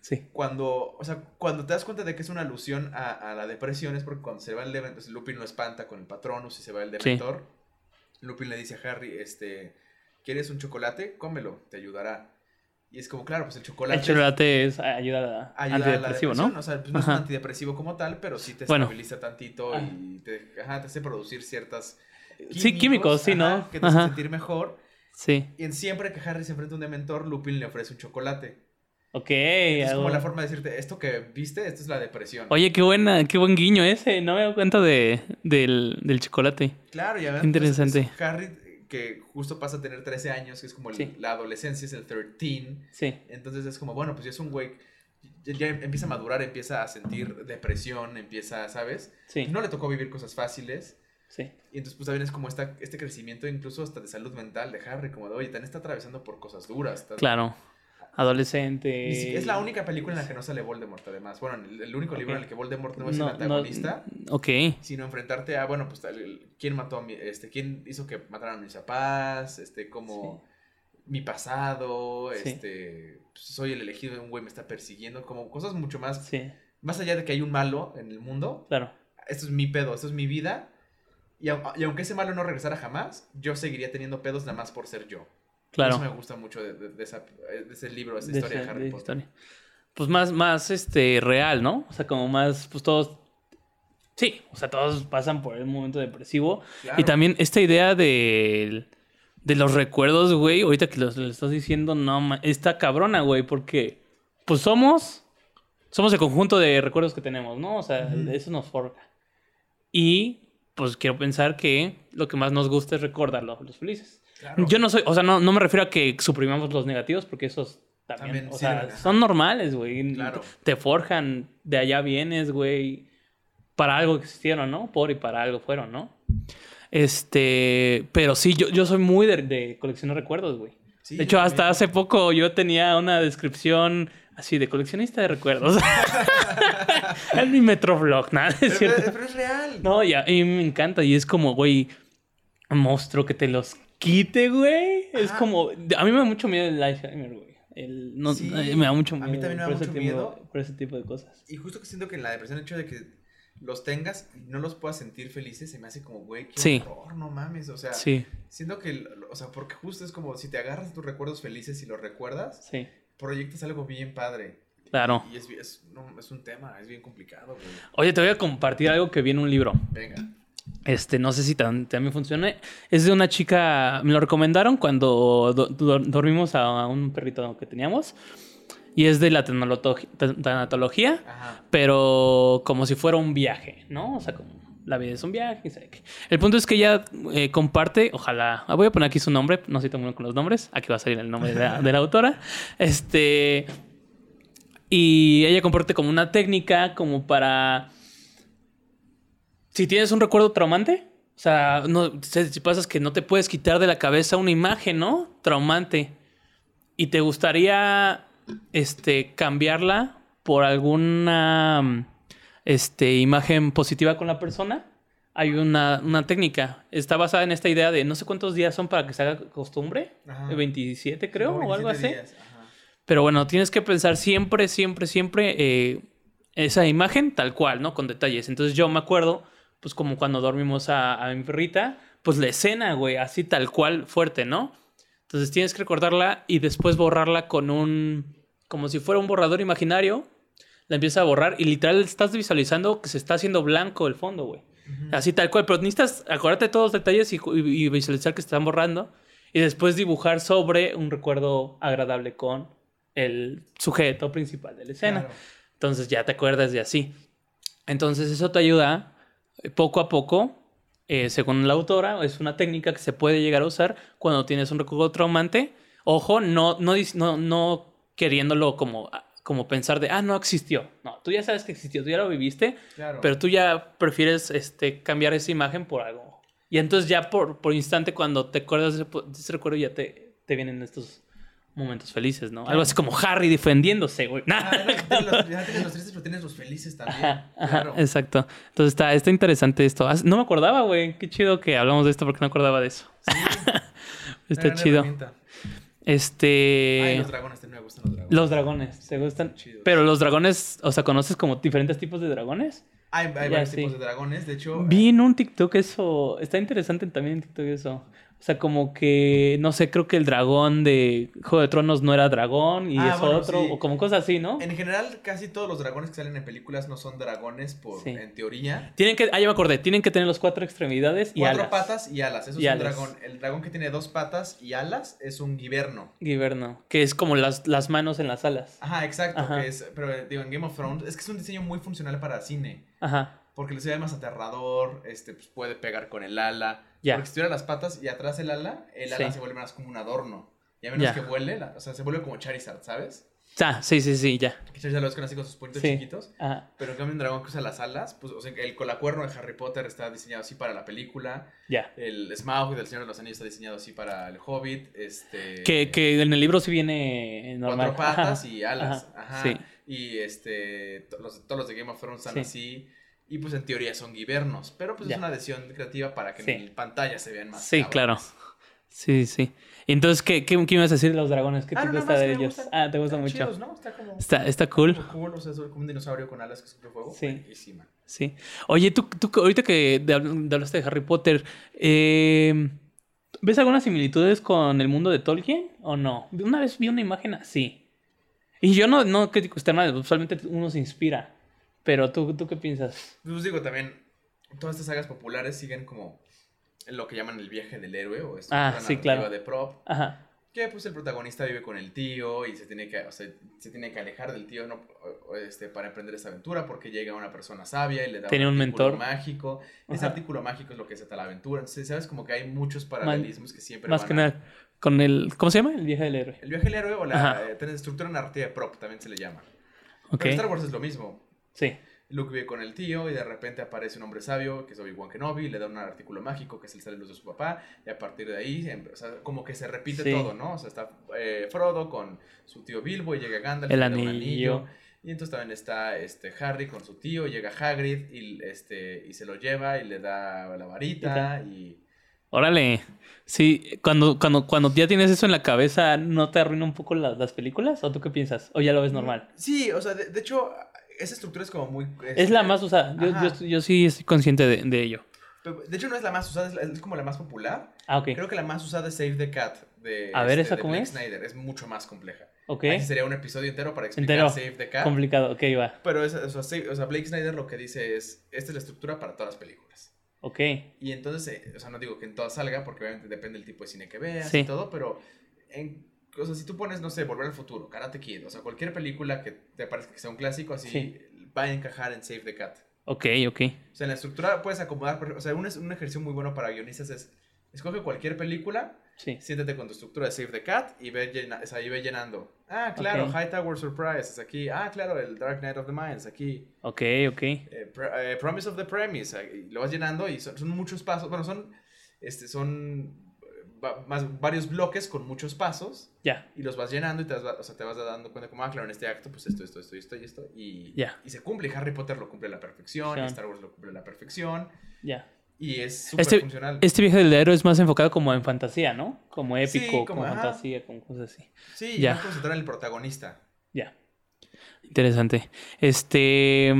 Sí. Cuando, o sea, cuando te das cuenta de que es una alusión a, a la depresión es porque cuando se va el Dementor, Lupin lo espanta con el Patronus y se va el Dementor. Lupin le dice a Harry, este, ¿quieres un chocolate? Cómelo, te ayudará. Y es como, claro, pues el chocolate El chocolate es ayuda, ayuda a la antidepresivo, depresión, ¿no? O sea, pues no es un antidepresivo como tal, pero sí te Bueno. estabiliza tantito Ah. y te, ajá, te hace producir ciertas Sí, químicos, sí, ¿no? Que te hacen Ajá. sentir mejor. Sí. Y en siempre que Harry se enfrenta a un dementor, Lupin le ofrece un chocolate. Ok. Es como la forma de decirte, esto que viste, esto es la depresión. Oye, qué buena, qué buen guiño ese. No me doy cuenta de, del, del chocolate. claro, ya ven. qué interesante. es Harry, que justo pasa a tener 13 años, que es como el- Sí. la adolescencia, es el 13. Sí. Entonces es como, bueno, pues ya es un güey, ya, ya empieza a madurar, empieza a sentir depresión, empieza, ¿sabes? Sí. No le tocó vivir cosas fáciles. Sí. Y entonces pues también es como esta, este crecimiento incluso hasta de salud mental de Harry, como de, oye, también está atravesando por cosas duras. Claro. Adolescente. Si- es la única película en la que no sale Voldemort, además. Bueno, el, el único libro en el que Voldemort no es No, el antagonista, no- ok. sino enfrentarte a, bueno, pues, quién mató a mi, este, quién hizo que mataran a mis papás, este, como mi pasado, Sí. este, pues, soy el elegido de un güey me está persiguiendo, como cosas mucho más, Sí, más allá de que hay un malo en el mundo, claro. esto es mi pedo, esto es mi vida. Y aunque ese malo no regresara jamás, yo seguiría teniendo pedos nada más por ser yo. Claro. Eso me gusta mucho de, de- de esa- de ese libro, esa de historia de, Harry Potter. historia. Pues más, más este real, ¿no? O sea, como más, pues todos. Sí, o sea, todos pasan por un momento depresivo. Claro. Y también esta idea de, de los recuerdos, güey, ahorita que los, lo estás diciendo, no, está cabrona, güey, porque pues somos, somos el conjunto de recuerdos que tenemos, ¿no? O sea, eso nos forja. Y pues quiero pensar que lo que más nos gusta es recordar los, los felices. Claro. Yo no soy, o sea, no, no me refiero a que suprimamos los negativos, porque esos también, También o sea, son normales, güey. Claro. Te forjan, de allá vienes, güey. Para algo existieron, ¿no? Por y para algo fueron, ¿no? Este, pero sí, yo, yo soy muy de, de coleccionar recuerdos, güey. Sí, de hecho, hasta hace poco yo tenía una descripción así de coleccionista de recuerdos. es mi metrovlog, nada, es Pero, cierto. pero es real. No, y a mí me encanta. Y es como, güey, monstruo que te los quite, güey. Es como. A mí me da mucho miedo el Alzheimer, güey. El, no, Sí, eh, me da mucho a miedo. mí también me da mucho tipo- miedo. Por ese tipo de cosas. Y justo que siento que en la depresión el hecho de que los tengas y no los puedas sentir felices se me hace como, güey, qué Sí. horror, no mames. O sea, Sí, siento que, o sea, porque justo es como si te agarras tus recuerdos felices y los recuerdas, sí. proyectas algo bien padre. Claro. Y es, es, no, es un tema, es bien complicado, güey. Oye, te voy a compartir algo que vi en un libro. Venga. Este, no sé si tam- también funciona. Es de una chica, me lo recomendaron cuando do- do- dormimos a un perrito que teníamos. Y es de la tanatología, pero como si fuera un viaje, ¿no? O sea, como la vida es un viaje. y sabe qué. El punto es que ella eh, comparte, ojalá, ah, voy a poner aquí su nombre, no soy tan bueno con los nombres, aquí va a salir el nombre de la, de la autora. Este, y ella comparte como una técnica como para, si tienes un recuerdo traumante, o sea, no, si pasas que no te puedes quitar de la cabeza una imagen, ¿no? Traumante. Y te gustaría este, cambiarla por alguna este, imagen positiva con la persona, hay una, una técnica. Está basada en esta idea de no sé cuántos días son para que se haga costumbre. Ajá. 27 creo, o algo 27 así. Pero bueno, tienes que pensar siempre, siempre, siempre eh, esa imagen tal cual, ¿no? Con detalles. Entonces yo me acuerdo, pues como cuando dormimos a, a mi perrita, pues la escena, güey, así tal cual, fuerte, ¿no? Entonces tienes que recordarla y después borrarla con un, como si fuera un borrador imaginario. La empiezas a borrar y literal estás visualizando que se está haciendo blanco el fondo, güey. Así tal cual, pero necesitas acordarte de todos los detalles y, y- y visualizar que se están borrando y después dibujar sobre un recuerdo agradable con el sujeto principal de la escena. Claro. Entonces ya te acuerdas de así. Entonces eso te ayuda poco a poco, eh, según la autora, es una técnica que se puede llegar a usar cuando tienes un recuerdo traumante. Ojo, no, no, no, no queriéndolo como ah, como pensar de, ah, no existió. No, tú ya sabes que existió, tú ya lo viviste, Claro. pero tú ya prefieres este, cambiar esa imagen por algo. Y entonces ya por, por instante cuando te acuerdas de ese, de ese recuerdo ya te, te vienen estos momentos felices, ¿no? Algo así como Harry defendiéndose, güey. Ah, ya los, los tristes, pero tienes los felices también. Ajá, ajá, claro. exacto. Entonces está, está interesante esto. Ah, No me acordaba, güey. Qué chido que hablamos de esto porque no acordaba de eso. Sí, Está chido. Este... Ay, los dragones, me gustan los dragones. Los dragones, ¿te gustan? Pero los dragones, o sea, ¿conoces como diferentes tipos de dragones? Hay, hay Ya, varios sí. tipos de dragones, de hecho. Vi en un TikTok eso, está interesante también en TikTok eso. O sea, como que, no sé, creo que el dragón de Juego de Tronos no era dragón y Ah, es bueno, otro, sí. o como cosas así, ¿no? En general, casi todos los dragones que salen en películas no son dragones por, Sí. en teoría. Tienen que, ah, ya me acordé, tienen que tener los cuatro extremidades y Cuatro alas. patas y alas. Eso Y es alas. un dragón. El dragón que tiene dos patas y alas es un giverno. Giverno, que es como las, las manos en las alas. Ajá, exacto. Ajá. Que es, pero eh, digo, en Game of Thrones es que es un diseño muy funcional para cine. Ajá, Porque le se ve más aterrador, este, pues puede pegar con el ala. Ya. Porque si tuviera las patas y atrás el ala, el ala Sí. se vuelve más como un adorno. Y a menos Ya. que vuele, la- o sea, se vuelve como Charizard, ¿sabes? ah, sí, sí, sí, ya. Que Charizard lo ves con así con sus puñitos Sí. chiquitos. Ajá, Pero en cambio un dragón que usa las alas, pues, o sea, el colacuerno de Harry Potter está diseñado así para la película. ya. El Smaug del Señor de los Anillos está diseñado así para el Hobbit. Este... Que, que en el libro sí viene normal. Cuatro patas Ajá, y alas. ajá, Ajá. sí. Y este, los, todos los de Game of Thrones están Sí. así. Y pues en teoría son givernos. Pero pues Ya. es una adhesión creativa para que Sí. en pantalla se vean más. Sí, cabrones. claro. Sí, sí. Entonces, ¿qué, qué, qué vas a decir de los dragones? ¿Qué Ah, te no, gusta de ellos? Ah, te gusta mucho. chidos, ¿no? Está como. Está, está cool. como cool, o sea, es como un dinosaurio con alas que escupe fuego. Sí. Buenísima. Sí. Oye, tú, tú ahorita que hablaste de Harry Potter, eh, ¿ves algunas similitudes con el mundo de Tolkien o no? Una vez vi una imagen así. Y yo no, no critico tema, usualmente uno se inspira. Pero tú, ¿tú qué piensas? Pues digo también, todas estas sagas populares siguen como lo que llaman el viaje del héroe o estructura Ah, sí, claro. de prop. Ajá. Que pues el protagonista vive con el tío y se tiene que, o sea, se tiene que alejar del tío ¿no? Este, para emprender esta aventura porque llega una persona sabia y le da Tiene un artículo mentor. mágico. Ese Ajá. artículo mágico es lo que desata la aventura. Entonces, sabes como que hay muchos paralelismos que siempre Más van que a- nada, con el... ¿Cómo se llama? El viaje del héroe. El viaje del héroe o la eh, estructura narrativa de prop también se le llama. Ok. Pero Star Wars es lo mismo. Sí. Luke vive con el tío y de repente aparece un hombre sabio que es Obi-Wan Kenobi, le da un artículo mágico que es el sale luz de su papá y a partir de ahí, em- o sea, como que se repite Sí. todo, ¿no? O sea, está eh, Frodo con su tío Bilbo y llega Gandalf El da un anillo. Y entonces también está este, Harry con su tío, llega Hagrid y, este, y se lo lleva y le da la varita y... Órale. Sí, cuando, cuando, cuando ya tienes eso en la cabeza, ¿no te arruina un poco las, las películas? ¿O tú qué piensas? ¿O ya lo ves normal? Sí, o sea, de, de hecho, esa estructura es como muy... Es la este, más usada. Yo, yo, yo sí estoy consciente de, de ello. pero, De hecho, no es la más usada, es, la- es como la más popular. Ah, ok. Creo que la más usada es Save the Cat de, A ver, este, ¿esa de cómo Blake es? Snyder. Es mucho más compleja. Ok. Sería un episodio entero para explicar Entero. Save the Cat. Complicado. Ok, va. Pero es, o, sea, Save- o sea, Blake Snyder lo que dice es, esta es la estructura para todas las películas. Ok. Y entonces, eh, o sea, no digo que en todas salga, porque obviamente depende del tipo de cine que veas Sí. y todo, pero en, o sea, si tú pones, no sé, Volver al Futuro, Karate Kid, o sea, cualquier película que te parezca que sea un clásico, así Sí. va a encajar en Save the Cat. Ok, ok. O sea, en la estructura puedes acomodar, o sea, un, un ejercicio muy bueno para guionistas es, escoge cualquier película Sí. siéntate con tu estructura de Save the Cat y ve, llena, o sea, y ve llenando. Ah, claro, Ok. High Tower Surprise es aquí. Ah, claro, el Dark Knight of the Mind es aquí. Ok, ok. Eh, Pr- eh, Promise of the Premise. eh, lo vas llenando y son, son muchos pasos. Bueno, son, este, son va- más, varios bloques con muchos pasos Ya. y los vas llenando y te vas, o sea, te vas dando cuenta como, ah, claro, en este acto, pues esto, esto, esto, esto y esto. Y, Ya. y se cumple. Y Harry Potter lo cumple a la perfección. Y Sí. Star Wars lo cumple a la perfección. Ya. Y es súper Este, funcional. este viaje del héroe es más enfocado como en fantasía, ¿no? Como Sí, épico, como, como, fantasía, como cosas así. Sí, ya. ya. concentrar en el protagonista. Ya. Interesante. Este.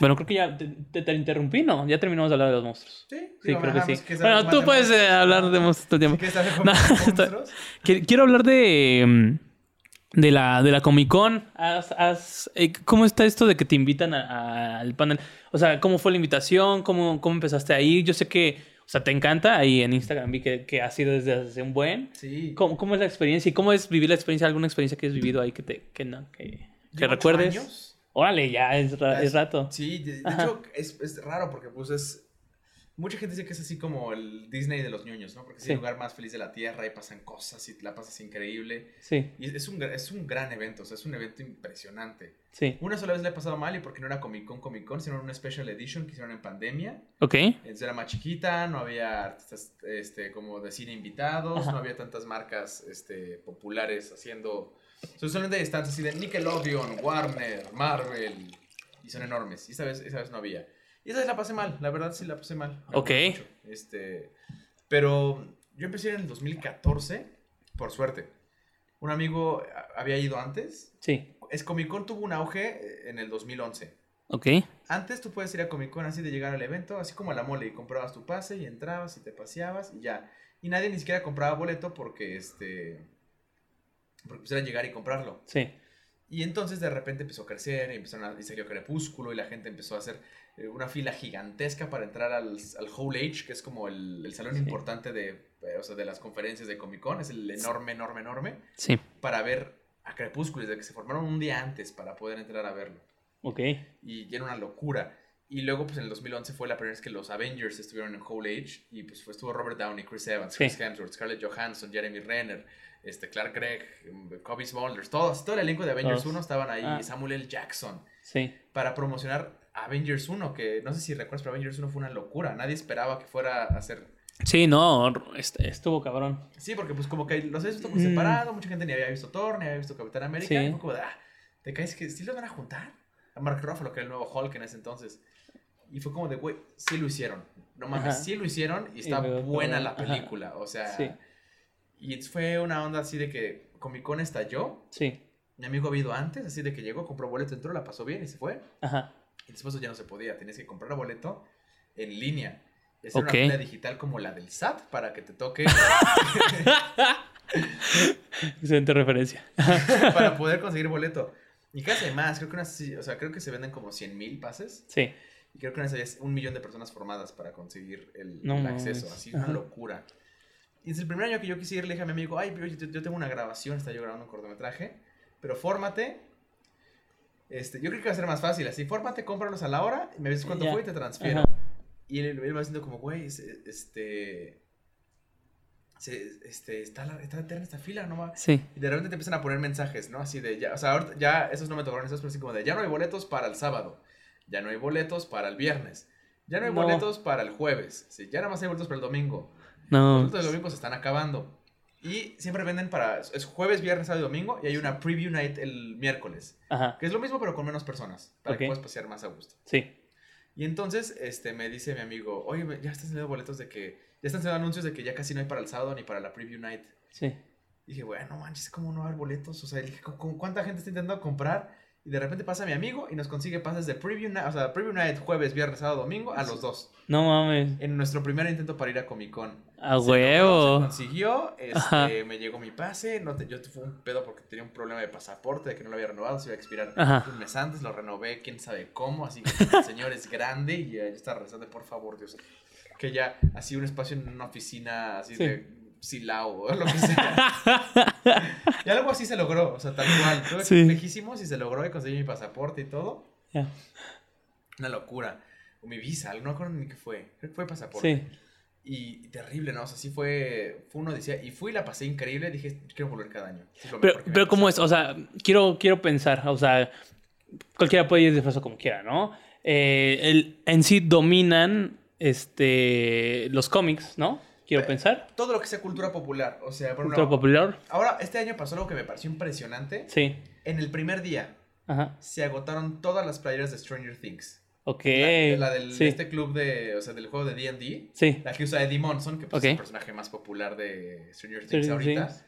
Bueno, creo que ya te, te- te interrumpí, ¿no? Ya terminamos de hablar de los monstruos. Sí, Sí, digo, creo que sí. pues, ¿quieres saber Bueno, tú de puedes eh, hablar de monstruos todo el tiempo. saber No, monstruos. Qui- Quiero hablar de. mm, De la, de la Comic Con. Eh, ¿Cómo está esto de que te invitan a- a- al panel? O sea, ¿cómo fue la invitación? ¿Cómo, ¿Cómo empezaste a ir? Yo sé que, o sea, te encanta. Ahí en Instagram vi que, que has ido desde hace un buen. Sí. ¿Cómo, cómo es la experiencia? ¿Y cómo es vivir la experiencia? ¿Alguna experiencia que has vivido ahí que te que no, que, que recuerdes? años. Órale, ya es, ra- Ya es rato. Sí, de, hecho es, es raro porque pues es... Mucha gente dice que es así como el Disney de los niños, ¿no? Porque es Sí. el lugar más feliz de la Tierra y pasan cosas y la pasas increíble. Sí, Y es un, es un gran evento, o sea, es un evento impresionante. sí. Una sola vez le he pasado mal y porque no era Comic Con, Comic Con, sino una Special Edition que hicieron en pandemia. Ok. Entonces era más chiquita, no había artistas este, como de cine invitados, Ajá. no había tantas marcas este, populares haciendo... Son solamente stands así de Nickelodeon, Warner, Marvel, y son enormes. Y esa vez, esa vez no había. Y esa vez la pasé mal, la verdad sí la pasé mal. Me Ok. mucho. Este, pero yo empecé en el 2014, por suerte. Un amigo había ido antes. Sí. Es Comic Con tuvo un auge en el 2011. Ok. Antes tú puedes ir a Comic Con así de llegar al evento, así como a la mole, y comprabas tu pase y entrabas y te paseabas y ya. Y nadie ni siquiera compraba boleto porque este. Porque quisieran llegar y comprarlo. Sí. Y entonces de repente empezó a crecer y empezaron a, y salió Crepúsculo y la gente empezó a hacer eh, una fila gigantesca para entrar al, al Hall H, que es como el, el salón Sí. importante de, eh, o sea, de las conferencias de Comic Con. Es el enorme, enorme, enorme. Sí. Para ver a Crepúsculo, desde que se formaron un día antes para poder entrar a verlo Ok. y era una locura. Y luego, pues en el 2011 fue la primera vez que los Avengers estuvieron en Whole Age. Y pues fue, estuvo Robert Downey, Chris Evans, Sí. Chris Hemsworth, Scarlett Johansson, Jeremy Renner, este, Clark Gregg, Kobe Smulders, todos, todo el elenco de Avengers Todos. 1 estaban ahí. Ah. Samuel L. Jackson, Sí. para promocionar Avengers 1, que no sé si recuerdas, pero Avengers 1 fue una locura. Nadie esperaba que fuera a ser. Sí, no, est- estuvo cabrón. Sí, porque pues como que los habías visto por Mm. separado, mucha gente ni había visto Thor, ni había visto Capitán América. Sí. Y fue como de, ah, ¿te caes que sí los van a juntar? A Mark Ruffalo, que era el nuevo Hulk en ese entonces. Y fue como de, güey, sí lo hicieron. No mames, Ajá. sí lo hicieron y está luego, buena la ajá. película. O sea, Sí. y fue una onda así de que Comic Con estalló. Sí. Mi amigo había ido antes, así de que llegó, compró boleto, entró, la pasó bien y se fue. Ajá. Y después ya no se podía, tenías que comprar boleto en línea. Esa Ok. era una fila digital como la del SAT para que te toque Excelente referencia. para poder conseguir boleto. Y casi más, creo que unas, o sea, creo que se venden como 100 mil pases. Sí. Y creo que una vez un millón de personas formadas para conseguir el, No el acceso. Así, una Ajá. locura. Y desde el primer año que yo quise ir, le dije a mi amigo, ay, pero yo, yo tengo una grabación, está yo grabando un cortometraje, pero fórmate. Este, yo creo que va a ser más fácil así, fórmate, cómpralos a la hora, y me dices cuánto fue y te transfiero. Ajá. Y él, él va diciendo como, güey, este... Se, este, está, la, está eterna esta fila, no. Sí. Y de repente te empiezan a poner mensajes, ¿no? Así de ya, o sea, ahorita ya esos no me tocaron esos, pero así como de ya no hay boletos para el sábado, ya no hay boletos para el viernes, ya no hay No. boletos para el jueves, sí, ya nada más hay boletos para el domingo. Los No. boletos del domingo se están acabando. Y siempre venden para, es jueves, viernes, sábado y domingo, y hay una preview night el miércoles, Ajá. que es lo mismo pero con menos personas, para que puedas pasear más a gusto. Sí. Y entonces este, me dice mi amigo, oye, ya están saliendo boletos de que, ya están saliendo anuncios de que ya casi no hay para el sábado ni para la preview night. Sí. Dije, bueno, manches, ¿cómo no va a haber boletos? O sea, dije, ¿con, con cuánta gente está intentando comprar? Y de repente pasa mi amigo y nos consigue pases de preview night, o sea, preview night jueves, viernes, sábado, domingo, a los dos. No mames. En nuestro primer intento para ir a Comic Con. A Se logró, Se huevo. consiguió, este, me llegó mi pase, no te- yo un pedo porque tenía un problema de pasaporte, de que no lo había renovado, se iba a expirar Ajá. un mes antes, lo renové, quién sabe cómo, así que el señor es grande y yo estaba rezando, por favor, Dios, que ya, así un espacio en una oficina, así Sí. de Silao o lo que sea. y algo así se logró, o sea, tal cual, Sí. lejísimos y se logró y conseguí mi pasaporte y todo. Ya. Una locura. O mi visa, no me acuerdo ni qué fue, creo que fue pasaporte. Sí. Y terrible, ¿no? O sea, sí fue, fue una odisea. Y fui, la pasé increíble. Dije, quiero volver cada año. Pero, pero ¿cómo es? O sea, quiero, quiero pensar, o sea, cualquiera puede ir disfrazado como quiera, ¿no? Eh, el, en sí dominan este, los cómics, ¿no? Quiero pensar. Todo lo que sea cultura popular. O sea, por Cultura popular. ahora, este año pasó algo que me pareció impresionante. Sí. En el primer día Ajá. se agotaron todas las playeras de Stranger Things. Ok. La, la del, sí. este club de, o sea, del juego de D&D. Sí. La que usa Eddie Monson, que pues, es el personaje más popular de Stranger Things Stranger ahorita. Things.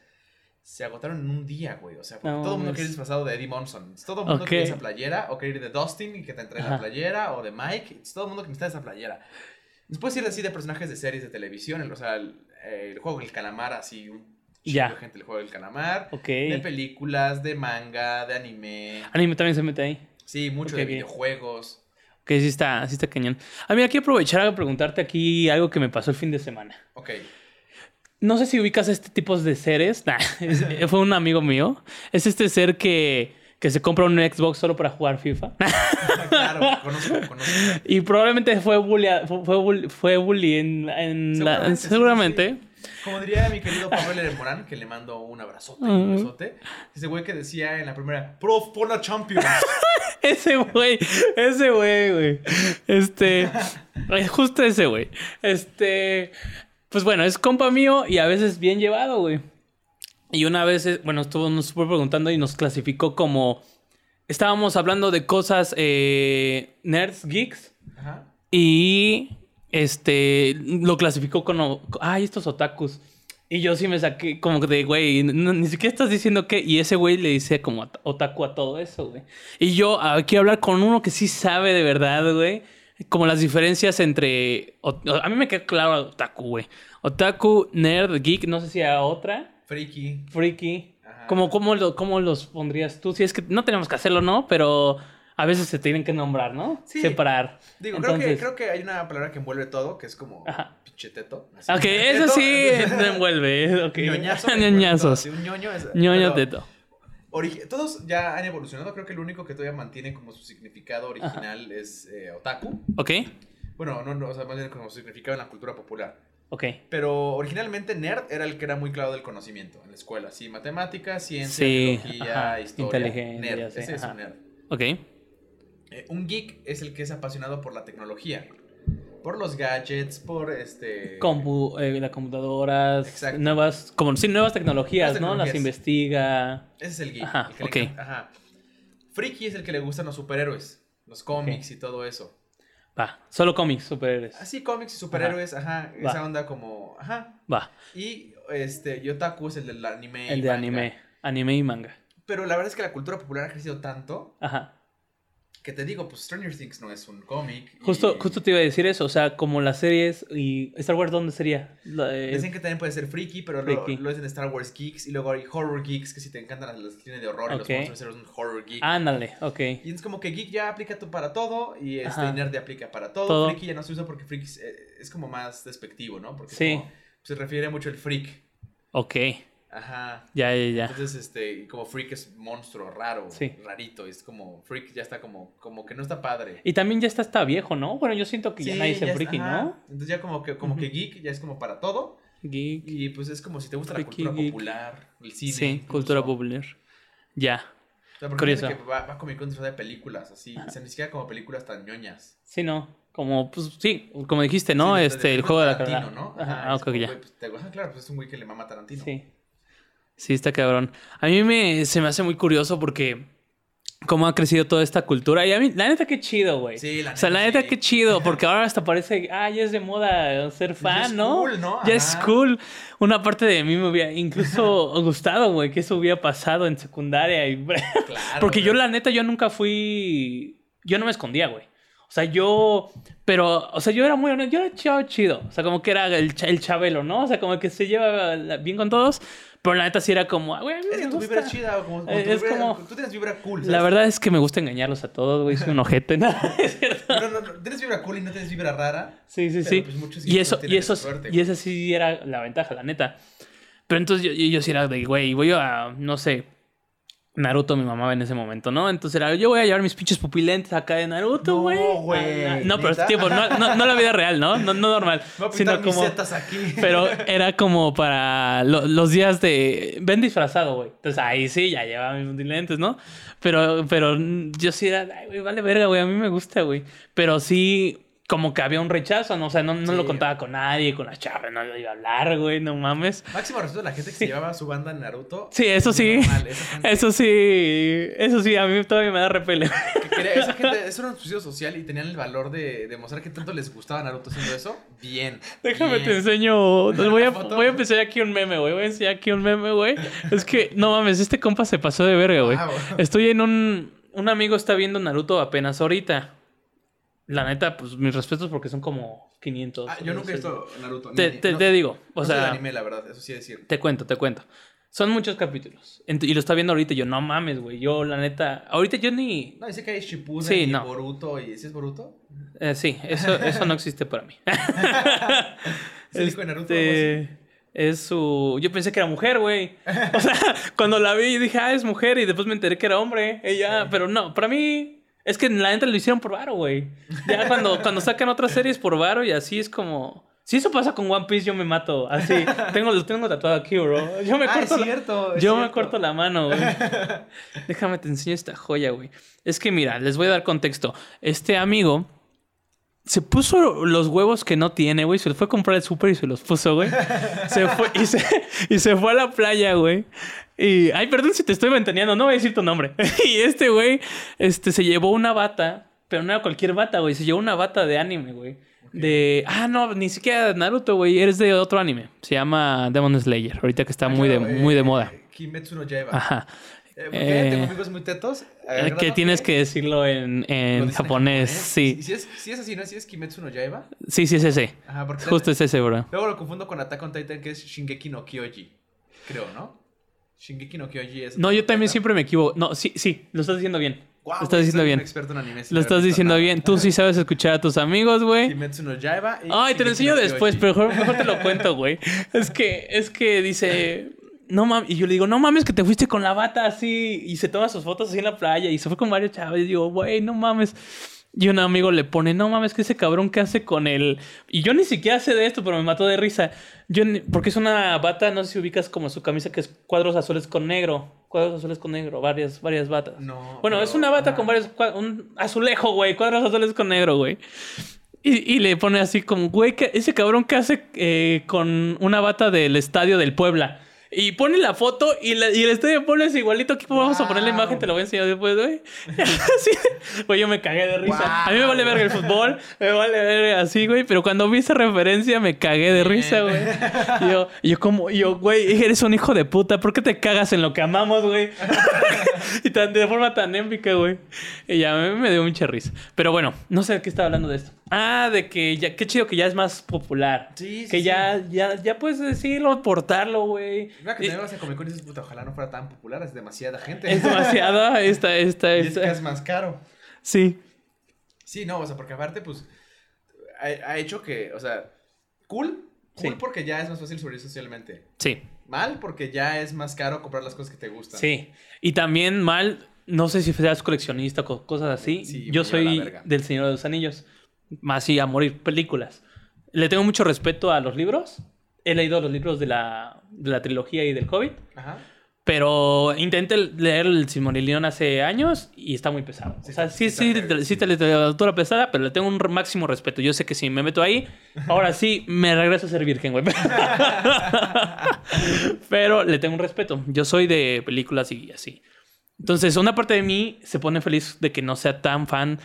Se agotaron en un día, güey. O sea, porque No todo el mundo mames. quiere ir disfrazado de Eddie Monson. Todo el mundo Ok. quiere esa playera. O quiere ir de Dustin y que te entregue la playera. O de Mike. Todo el mundo que necesita esa playera. Después ir así de personajes de series de televisión. el- O sea, el, el juego del calamar, así. Un Ya. de gente el juego del calamar. Ok. De películas, de manga, de anime. Anime también se mete ahí. Sí, mucho Ok, de bien. videojuegos. Que sí está, sí está cañón. A mí aquí aprovechar a preguntarte aquí algo que me pasó el fin de semana. Ok. No sé si ubicas este tipo de seres. Nah, es- fue un amigo mío. Es este ser que, que se compra un Xbox solo para jugar FIFA. claro, conozco, conozco. y probablemente fue bully, fue, fue bully, fue bully en, en la- Seguramente, sí, seguramente. sí. Como diría mi querido Pablo L. Morán, que le mando un abrazote y un besote. Ese güey que decía en la primera, Prof, pon a Champions. Ese güey, ese güey, güey. Este, justo ese güey. Este, pues bueno, es compa mío y a veces bien llevado, güey. Y una vez, eh, bueno, estuvo, nos estuvo preguntando y nos clasificó como, estábamos hablando de cosas eh, nerds, geeks, Ajá. y este, lo clasificó como, ay, estos otakus. Y yo sí me saqué como de, güey, no- ni siquiera estás diciendo qué. Y ese güey le dice como ot- otaku a todo eso, güey. Y yo ah, quiero hablar con uno que sí sabe de verdad, güey. Como las diferencias entre... o- A mí me queda claro otaku, güey. Otaku, nerd, geek, no sé si a otra. Freaky. Freaky. Ajá. ¿Cómo, lo- ¿Cómo los pondrías tú? Si es que no tenemos que hacerlo, ¿no? Pero a veces se tienen que nombrar, ¿no? Sí. Separar. Digo, creo, que, creo que hay una palabra que envuelve todo, que es como Ajá. pinche teto. así. Ok, eso Teto. sí me envuelve. Ok. Ñoñazo. envuelve todo, Ñoñazos. Un ñoño es... Ñoño teto. Todos ya han evolucionado. Creo que el único que todavía mantiene como su significado original es eh, otaku. Ok. Bueno, no, no, o sea, más bien como su significado en la cultura popular. Ok. Pero originalmente nerd era el que era muy claro del conocimiento en la escuela. Sí, matemáticas, ciencia, Sí, biología, ajá, historia. inteligencia, Nerd, sí, ese es un nerd. Ok. Eh, un geek es el que es apasionado por la tecnología. Por los gadgets, por este... Compu, eh, las computadoras, Exacto. nuevas, como sí, nuevas tecnologías, Nuevas ¿no? Las investiga. Ese es el geek. Ajá, el que ok. Ajá. Friki es el que le gustan los superhéroes, los cómics y todo eso. Va. Solo cómics, superhéroes. Así cómics y superhéroes, ajá, esa onda como, ajá. Va. Y este, y otaku es el del anime. y El de manga. anime. Anime y manga. Pero la verdad es que la cultura popular ha crecido tanto Ajá. Que te digo, pues Stranger Things no es un cómic. y Justo, justo te iba a decir eso. O sea, como las series y. ¿Star Wars dónde sería? La de- Dicen que también puede ser friki, pero lo, lo es en Star Wars Geeks. Y luego hay Horror Geeks, que si te encantan las, tienen de horror y Ok. los monstruos, un Horror Geek. Ándale, ok. Y es como que geek ya aplica to- para todo y este Ajá. y nerd ya aplica para todo. Todo. Friki ya no se usa porque friki es, eh, es como más despectivo, ¿no? Porque es Sí. como- se refiere mucho el freak. Ok. Ajá. Ya, ya, ya. Entonces, este, como freak es monstruo, raro, Sí. rarito. Es como, freak ya está como, como que no está padre. Y también ya está, está viejo, ¿no? Bueno, yo siento que ya nadie friki, ajá. ¿no? Entonces ya como que, como que geek ya es como para todo. Geek. Y pues es como si te gusta la Freaky, cultura geek. popular, el cine. Sí, incluso. cultura popular. Ya. O sea, Curioso. que va, va Comic Con de películas, así. O sea, ni siquiera como películas tan ñoñas. Sí, no. Como, pues sí, como dijiste, ¿no? Sí, este, el juego de la Tarantino. ¿no? Ajá, Ajá, ah, ok, como, ya. pues, te- ajá, claro, pues es un güey que le mama a Tarantino. Sí. Sí, está cabrón. A mí me, se me hace muy curioso porque cómo ha crecido toda esta cultura. Y a mí, la neta, qué chido, güey. Sí, la o sea, la neta, neta, sí. qué chido, porque ahora hasta parece, ah, ya es de moda ser fan, es ¿no? cool, ¿no? Ya es cool. Una parte de mí me hubiera incluso gustado, güey, que eso hubiera pasado en secundaria. Y... Claro, porque yo, la neta, yo nunca fui. Yo no me escondía, güey. O sea, yo. Pero, o sea, yo era muy honesto. Yo era chavo chido. O sea, como que era el, el chabelo, ¿no? O sea, como que se lleva bien con todos. Pero la neta sí era como, "Ah, güey, Es me tu gusta". vibra chida, como, como Eh, tu es vibra- como- Tú tienes vibra cool, La verdad es que me gusta engañarlos a todos, güey. Soy un ojete, ¿no? Es cierto. No, no, no, tienes vibra cool y no tienes vibra rara. Sí, sí, sí. pues, y eso, y eso, suerte, y esa sí era la ventaja, la neta. Pero entonces yo, yo, yo sí era de, güey, voy a, no sé, Naruto mi mamá en ese momento, ¿no? Entonces era, yo voy a llevar mis pinches pupilentes acá de Naruto, No, güey. güey, Ah, No, pero ¿neta? tipo, no, no, no la vida real, ¿no? No, no normal. Voy a sino pintar mis como, setas aquí. pero era como para lo- los días de... Ven disfrazado, güey. Entonces ahí sí, ya llevaba mis lentes, ¿no? Pero, pero yo sí era, ay, güey, vale verga, güey. A mí me gusta, güey. Pero sí, como que había un rechazo, ¿no? O sea, no, no Sí. lo contaba con nadie, con las chavas, no lo iba a hablar, güey, no mames. Máximo respeto a la gente que se llevaba su banda en Naruto. Sí, eso sí. Normal, esa gente, Eso sí, eso sí, a mí todavía me da repele. que esa gente, eso era un suicidio social y tenían el valor de demostrar que tanto les gustaba Naruto haciendo eso. Bien. Déjame bien. te enseño. Voy a, voy a empezar aquí un meme, güey. Voy a enseñar aquí un meme, güey. Es que, no mames, este compa se pasó de verga, güey. Wow. Estoy en un. Un amigo está viendo Naruto apenas ahorita. La neta, pues mis respetos porque son como 500. Ah, yo nunca he visto Naruto. Te, ni- te- no- te digo, o no soy de sea, anime, la verdad, eso sí es decir. te cuento, te cuento. Son muchos capítulos. Y lo está viendo ahorita y yo, no mames, güey. Yo, la neta, ahorita yo ni. No, dice que hay Shippuden Sí, y no. Boruto y ¿sí es Boruto? eh, sí, eso, eso no existe para mí. ¿Es el hijo de Naruto Este, Es su. Yo pensé que era mujer, güey. O sea, cuando la vi dije, ah, es mujer. Y después me enteré que era hombre. Ella. Pero no, para mí. Es que en la neta lo hicieron por varo, güey. Ya cuando, cuando sacan otras series por varo y así es como. Si eso pasa con One Piece, yo me mato. Así. Tengo, lo tengo tatuado aquí, bro. Yo me Ah, corto. es la- es yo me corto la mano, güey. Déjame te enseño esta joya, güey. Es que mira, les voy a dar contexto. Este amigo se puso los huevos que no tiene, güey. Se los fue a comprar al súper y se los puso, güey. Se fue y se, y se fue a la playa, güey. Y, ay, perdón si te estoy ventaneando, no voy a decir tu nombre. y este güey, este, se llevó una bata, pero no era cualquier bata, güey. Se llevó una bata de anime, güey. De, ah, no, ni siquiera Naruto, güey. Eres de otro anime. Se llama Demon Slayer. Ahorita que está Ah, muy, de, muy de eh, moda. Kimetsu no Yaiba. Ajá. Eh, Eh, tengo amigos muy tetos. Eh, que tienes que decirlo en, en japonés. Sí. si es, si es así, ¿no? Si es Kimetsu no Yaiba. Sí, sí, es ese. Ajá, porque Justo es ese, bro. Luego lo confundo con Attack on Titan, que es Shingeki no Kyoji. Creo, ¿no? Shingeki no Kyoji es. No, yo también siempre me equivoco. No, sí, sí, lo estás diciendo bien. Guau, lo estás diciendo bien. Un experto en anime, sí, Lo estás diciendo nada. bien. Tú sí sabes escuchar a tus amigos, güey. Kimetsu no Yaiba. y Ay, te lo enseño no después, pero mejor, mejor te lo cuento, güey. Es que, es que dice. No mames. Y yo le digo, no mames, que te fuiste con la bata así. Y se toma sus fotos así en la playa. Y se fue con varios chavos. Y digo, güey, no mames. Y un amigo le pone, no mames, que ese cabrón que hace con él. Y yo ni siquiera sé de esto, pero me mató de risa. Yo ni- Porque es una bata, no sé si ubicas como su camisa, que es cuadros azules con negro. Cuadros azules con negro, varias, varias batas. No. Bueno, pero- es una bata con varios. Un azulejo, güey. Cuadros azules con negro, güey. Y, y le pone así como, güey, ese cabrón que hace eh, con una bata del estadio del Puebla. Y pone la foto y, la- y el estadio del Puebla es igualito. Aquí vamos a poner la imagen, te lo voy a enseñar después, güey. así. Güey, yo me cagué de risa. A mí me vale ver el fútbol, me vale ver así, güey. Pero cuando vi esa referencia me cagué de risa, güey. Y yo, y yo como, y yo, güey, eres un hijo de puta. ¿Por qué te cagas en lo que amamos, güey? y tan, de forma tan épica, güey. Y ya me, me dio mucha risa. Pero bueno, no sé de qué estaba hablando de esto. Ah, de que ya, qué chido que ya es más popular. Sí, sí, Que sí. ya, ya, ya puedes decirlo, aportarlo, güey. Mira que Y- te vas a Comic Con y dices, puta, ojalá no fuera tan popular, es demasiada gente. Es demasiado esta, esta, Y es esta. que es más caro. Sí, Sí, no, o sea, porque aparte, pues, ha, ha hecho que, o sea, cool, cool Sí. porque ya es más fácil subir socialmente. sí, Mal porque ya es más caro comprar las cosas que te gustan. sí. Y también mal, no sé si seas coleccionista o cosas así. Sí, Yo soy del Señor de los Anillos. Más sí, a morir, películas. Le tengo mucho respeto a los libros. He leído los libros de la, de la trilogía y del Hobbit. Ajá. Pero intenté leer el Silmarillion hace años y está muy pesado. Sí o sea, sí, sí, sí. te literatura pesada, pero le tengo un máximo respeto. Yo sé que si me meto ahí, ahora sí me regreso a ser virgen, güey. pero le tengo un respeto. Yo soy de películas y así. Entonces, una parte de mí se pone feliz de que no sea tan fan.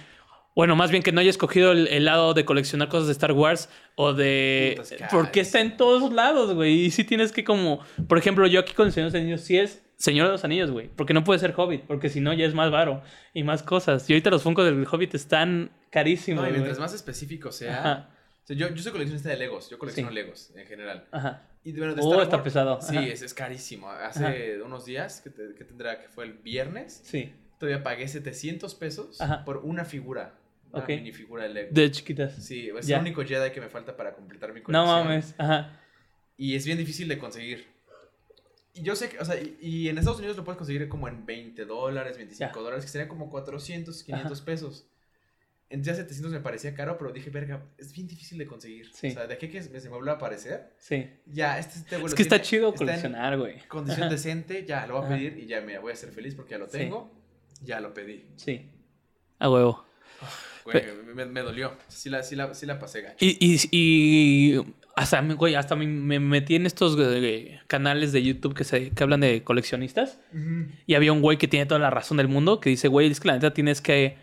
Bueno, más bien que no haya escogido el, el lado de coleccionar cosas de Star Wars o de... Putas. Porque está en todos lados, güey. Y sí tienes que como... Por ejemplo, yo aquí con el Señor de los Anillos sí es Señor de los Anillos, güey. Porque no puede ser Hobbit. Porque si no ya es más varo y más cosas. Y ahorita los Funkos del Hobbit están carísimos, No, y güey. mientras más específico sea. Ajá. o sea, yo, yo soy coleccionista de Legos, yo colecciono Sí. Legos en general. Ajá. Y bueno, de Oh, Star está Wars- pesado. Sí, es, es carísimo. Hace unos días, que, te- que tendrá que fue el viernes, Sí. todavía pagué 700 pesos Ajá. por una figura. Una Ok. minifigura de Lego. De chiquitas. Sí, es Ya. el único Jedi que me falta para completar mi No colección. mames. Ajá. Y es bien difícil de conseguir. Y yo sé que, o sea, y, y en Estados Unidos lo puedes conseguir como en 20 dólares, 25 Ya. dólares, que serían como 400, 500 pesos. En ya 700 me parecía caro, pero dije, verga, es bien difícil de conseguir. Sí. O sea, de aquí que se me vuelve a aparecer, Sí. ya, este, este Es que tiene, chido está en coleccionar, güey. condición Ajá. decente, ya lo voy a Ajá. pedir y ya me voy a ser feliz porque ya lo Sí. tengo. Ya lo pedí. Sí. A huevo. Güey, me, dolió. Sí la, sí, la, sí la pasé gacho. Y, y, y hasta, me- güey, hasta me, me metí en estos eh, canales de YouTube que, se, que hablan de coleccionistas. Y había un güey que tiene toda la razón del mundo que dice, güey, es que la neta tienes que,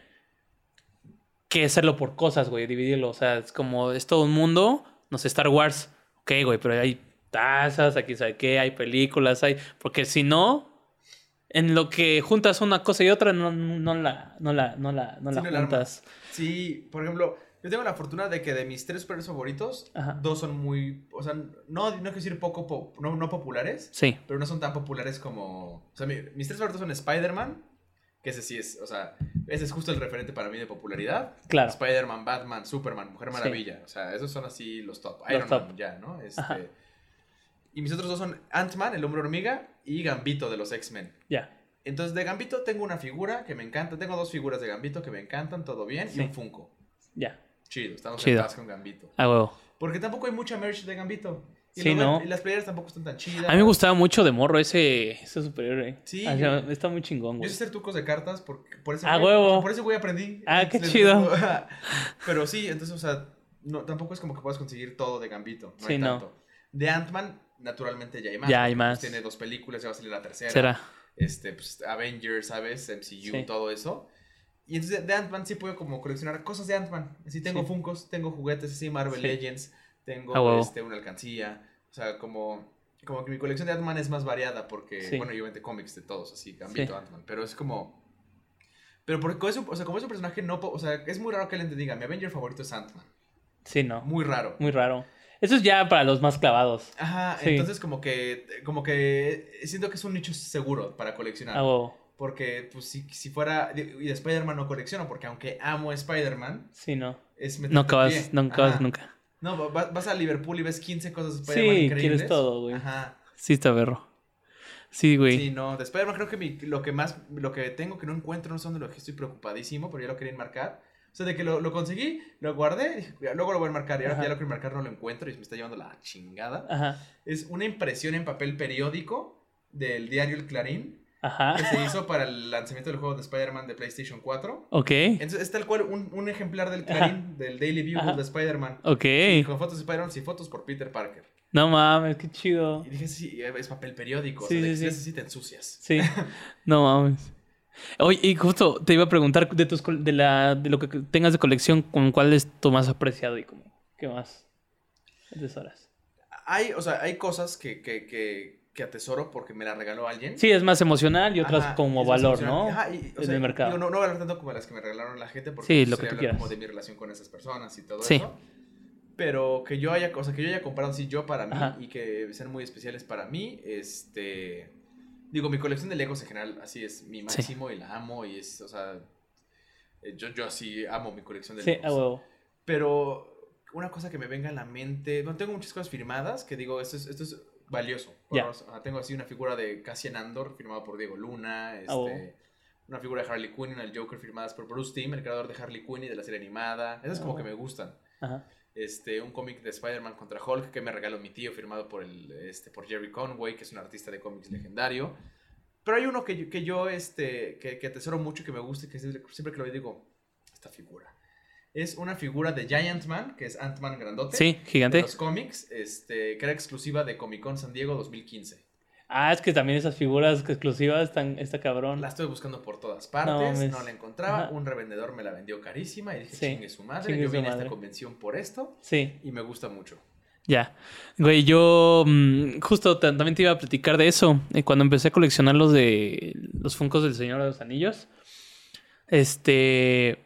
que hacerlo por cosas, güey, dividirlo. O sea, es como, es todo un mundo, no sé, Star Wars, ok, güey, pero hay tazas, aquí sabe qué, hay películas, hay... Porque si no, en lo que juntas una cosa y otra, no, no la, no la, no la, no Sí, la no la juntas. Sí, por ejemplo, yo tengo la fortuna de que de mis tres superhéroes favoritos, Ajá. dos son muy, o sea, no, no quiero decir poco, po- no, no populares, Sí, pero no son tan populares como, o sea, mi- mis tres favoritos son Spider-Man, que ese sí es, o sea, ese es justo el referente para mí de popularidad. claro. Spider-Man, Batman, Superman, Mujer Sí. Maravilla, o sea, esos son así los top. Los Iron top. Man ya, ¿no? Este, Ajá. Y mis otros dos son Ant-Man, el hombre hormiga, y Gambito de los X-Men. Ya. Entonces, de Gambito tengo una figura que me encanta. Tengo dos figuras de Gambito que me encantan, todo bien. Sí. Y un Funko. Ya. Chido, estamos Chido. en paz con Gambito. A huevo. Porque tampoco hay mucha merch de Gambito. Y Sí, ¿no? Y las playeras tampoco están tan chidas. A mí me gustaba mucho de morro ese, ese superhéroe. Sí. O sea, está muy chingón, Yo güey. sé hacer trucos de cartas porque por ese Ah, güey- huevo. Por ese güey aprendí. Ah, qué chido. Pero sí, entonces, o sea, no, tampoco es como que puedas conseguir todo de Gambito. No Sí, hay no. tanto. De Ant-Man, naturalmente ya hay más. Ya hay pues, más. tiene dos películas, ya va a salir la tercera. Será. Este, pues, Avengers, ¿sabes? MCU, Sí. todo eso. Y entonces de Ant-Man sí puedo como coleccionar cosas de Ant-Man. Así tengo Sí. Funkos, tengo juguetes así, Marvel Sí. Legends, tengo Ah, este, una alcancía. O sea, como, como que mi colección de Ant-Man es más variada porque, Sí. bueno, yo vende cómics de todos, así, Gambito, Sí. Ant-Man. Pero es como... Pero porque eso, o sea, como es un personaje no... O sea, es muy raro que alguien te diga, mi Avenger favorito es Ant-Man. Sí, no. Muy raro. Muy raro. Eso es ya para los más clavados. Ajá, Sí. entonces como que, como que siento que es un nicho seguro para coleccionar. A huevo. Porque, pues, si, si fuera... Y de Spider-Man no colecciono, porque aunque amo a Spider-Man, Sí, no. es No acabas, no acabas nunca. No, va- vas a Liverpool y ves 15 cosas de Spider-Man Sí, increíbles. quieres todo, güey. Ajá. Sí, está berro. Sí, güey. Sí, no, de Spider-Man creo que mi- lo que más, lo que tengo que no encuentro, no sé dónde lo que estoy preocupadísimo, pero ya lo quería enmarcar. Sea, de que lo, lo conseguí, lo guardé, dije, "Ya, luego lo voy a enmarcar y ahora Ajá. que ya lo quiero enmarcar no lo encuentro y me está llevando la chingada. Ajá. Es una impresión en papel periódico del diario El Clarín Ajá. que se hizo para el lanzamiento del juego de Spider-Man de PlayStation 4. Ok. Entonces es tal cual un, un ejemplar del Clarín, del Daily Bugle Ajá. de Spider-Man. Ok. Con fotos de Spider-Man y fotos por Peter Parker. No mames, qué chido. Y dije, sí, es papel periódico. Sí, o sea, de sí, que sí. si así te ensucias. Sí. No mames. Oye, y justo te iba a preguntar de tus de la de lo que tengas de colección, ¿con cuál es tu más apreciado y como qué más atesoras? Hay, o sea, hay cosas que, que, que, que atesoro porque me la regaló alguien. Sí, es más emocional y otras Ajá, como valor. ¿no? Ajá, y, o En sea, el mercado. digo, no, no valor tanto como las que me regalaron la gente porque Sí, pues, lo que sería tú hablar como quieras. de mi relación con esas personas y todo Sí. eso. Pero que yo haya, o sea, que yo haya comprado así yo para mí Ajá. y que sean muy especiales para mí, este... Digo, mi colección de Legos en general así es mi máximo y la amo y es, o sea... eh, Yo, yo así amo mi colección de Sí, Legos. a huevo. Pero una cosa que me venga a la mente, no tengo muchas cosas firmadas que digo, esto es, esto es valioso. Bueno, o sea, tengo así una figura de Cassian Andor firmada por Diego Luna, este, Oh. una figura de Harley Quinn y una del Joker firmadas por Bruce Timm, el creador de Harley Quinn y de la serie animada. Esas como Oh. que me gustan. Ajá. Este, un cómic de Spider-Man contra Hulk que me regaló mi tío firmado por, el, este, por Jerry Conway, que es un artista de cómics legendario. Pero hay uno que yo, que yo este, que, que atesoro mucho y que me gusta y que siempre, que lo veo digo, esta figura. Es una figura de Giant Man, que es Ant-Man grandote. Sí, de gigante. los cómics, este, que era exclusiva de Comic Con San Diego 2015. Ah, es que también esas figuras exclusivas están está cabrón. La estoy buscando por todas partes, no, la encontraba. Ajá. Un revendedor me la vendió carísima y dije, Sí, chingue su madre. chingue Yo su vine a esta convención por esto Sí. y me gusta mucho. Ya. Güey, yo mm, justo ta- también te iba a platicar de eso. Eh, cuando empecé a coleccionar los de los Funcos del Señor de los Anillos. Este.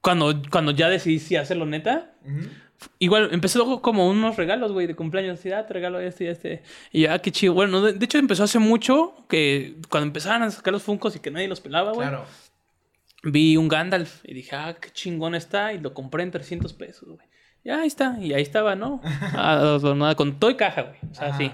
Cuando, cuando ya decidí si hacerlo neta. Ujú. Igual empecé luego como unos regalos, güey, de cumpleaños. Así, ah, te regalo este y este. Y ya, ah, qué chido. Bueno, de, de hecho empezó hace mucho que cuando empezaban a sacar los Funcos y que nadie los pelaba, güey. Claro. Vi un Gandalf y dije, ah, qué chingón está. Y lo compré en 300 pesos, güey. Ya ahí está. Y ahí estaba, ¿no? Ah, nada, con todo y caja, güey. O sea, Ajá. sí.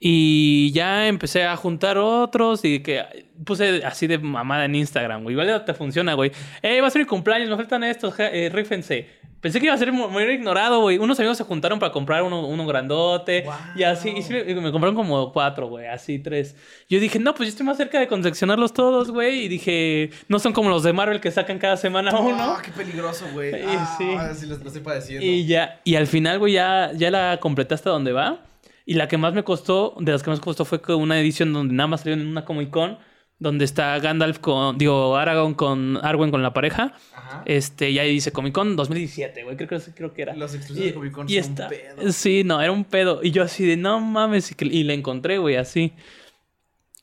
Y ya empecé a juntar otros y que puse así de mamada en Instagram, güey. Igual ya te funciona, güey. Eh, va a ser mi cumpleaños, me faltan estos, eh, rífense. Pensé que iba a ser muy ignorado, güey. Unos amigos se juntaron para comprar uno, uno grandote. Y así, y sí me, me compraron como cuatro, güey, así tres. Yo dije, no, pues yo estoy más cerca de confeccionarlos todos, güey. Y dije, no son como los de Marvel que sacan cada semana uno. Ah, qué peligroso, güey. Sí, Ah, sí. sí. lo, lo estoy padeciendo. Y ya, y al final, güey, ya, ya la completé hasta donde va. Y la que más me costó, de las que más costó, fue una edición donde nada más salió en una Comic Con, donde está Gandalf con, digo, Aragorn con Arwen con la pareja. Ajá. Este, y ahí dice Comic Con 2017, güey, creo, que- creo que era. Los exclusivos de Comic Con son un está- pedo. Sí, no, era un pedo. Y yo así de, no mames, y, que- y la encontré, güey, así.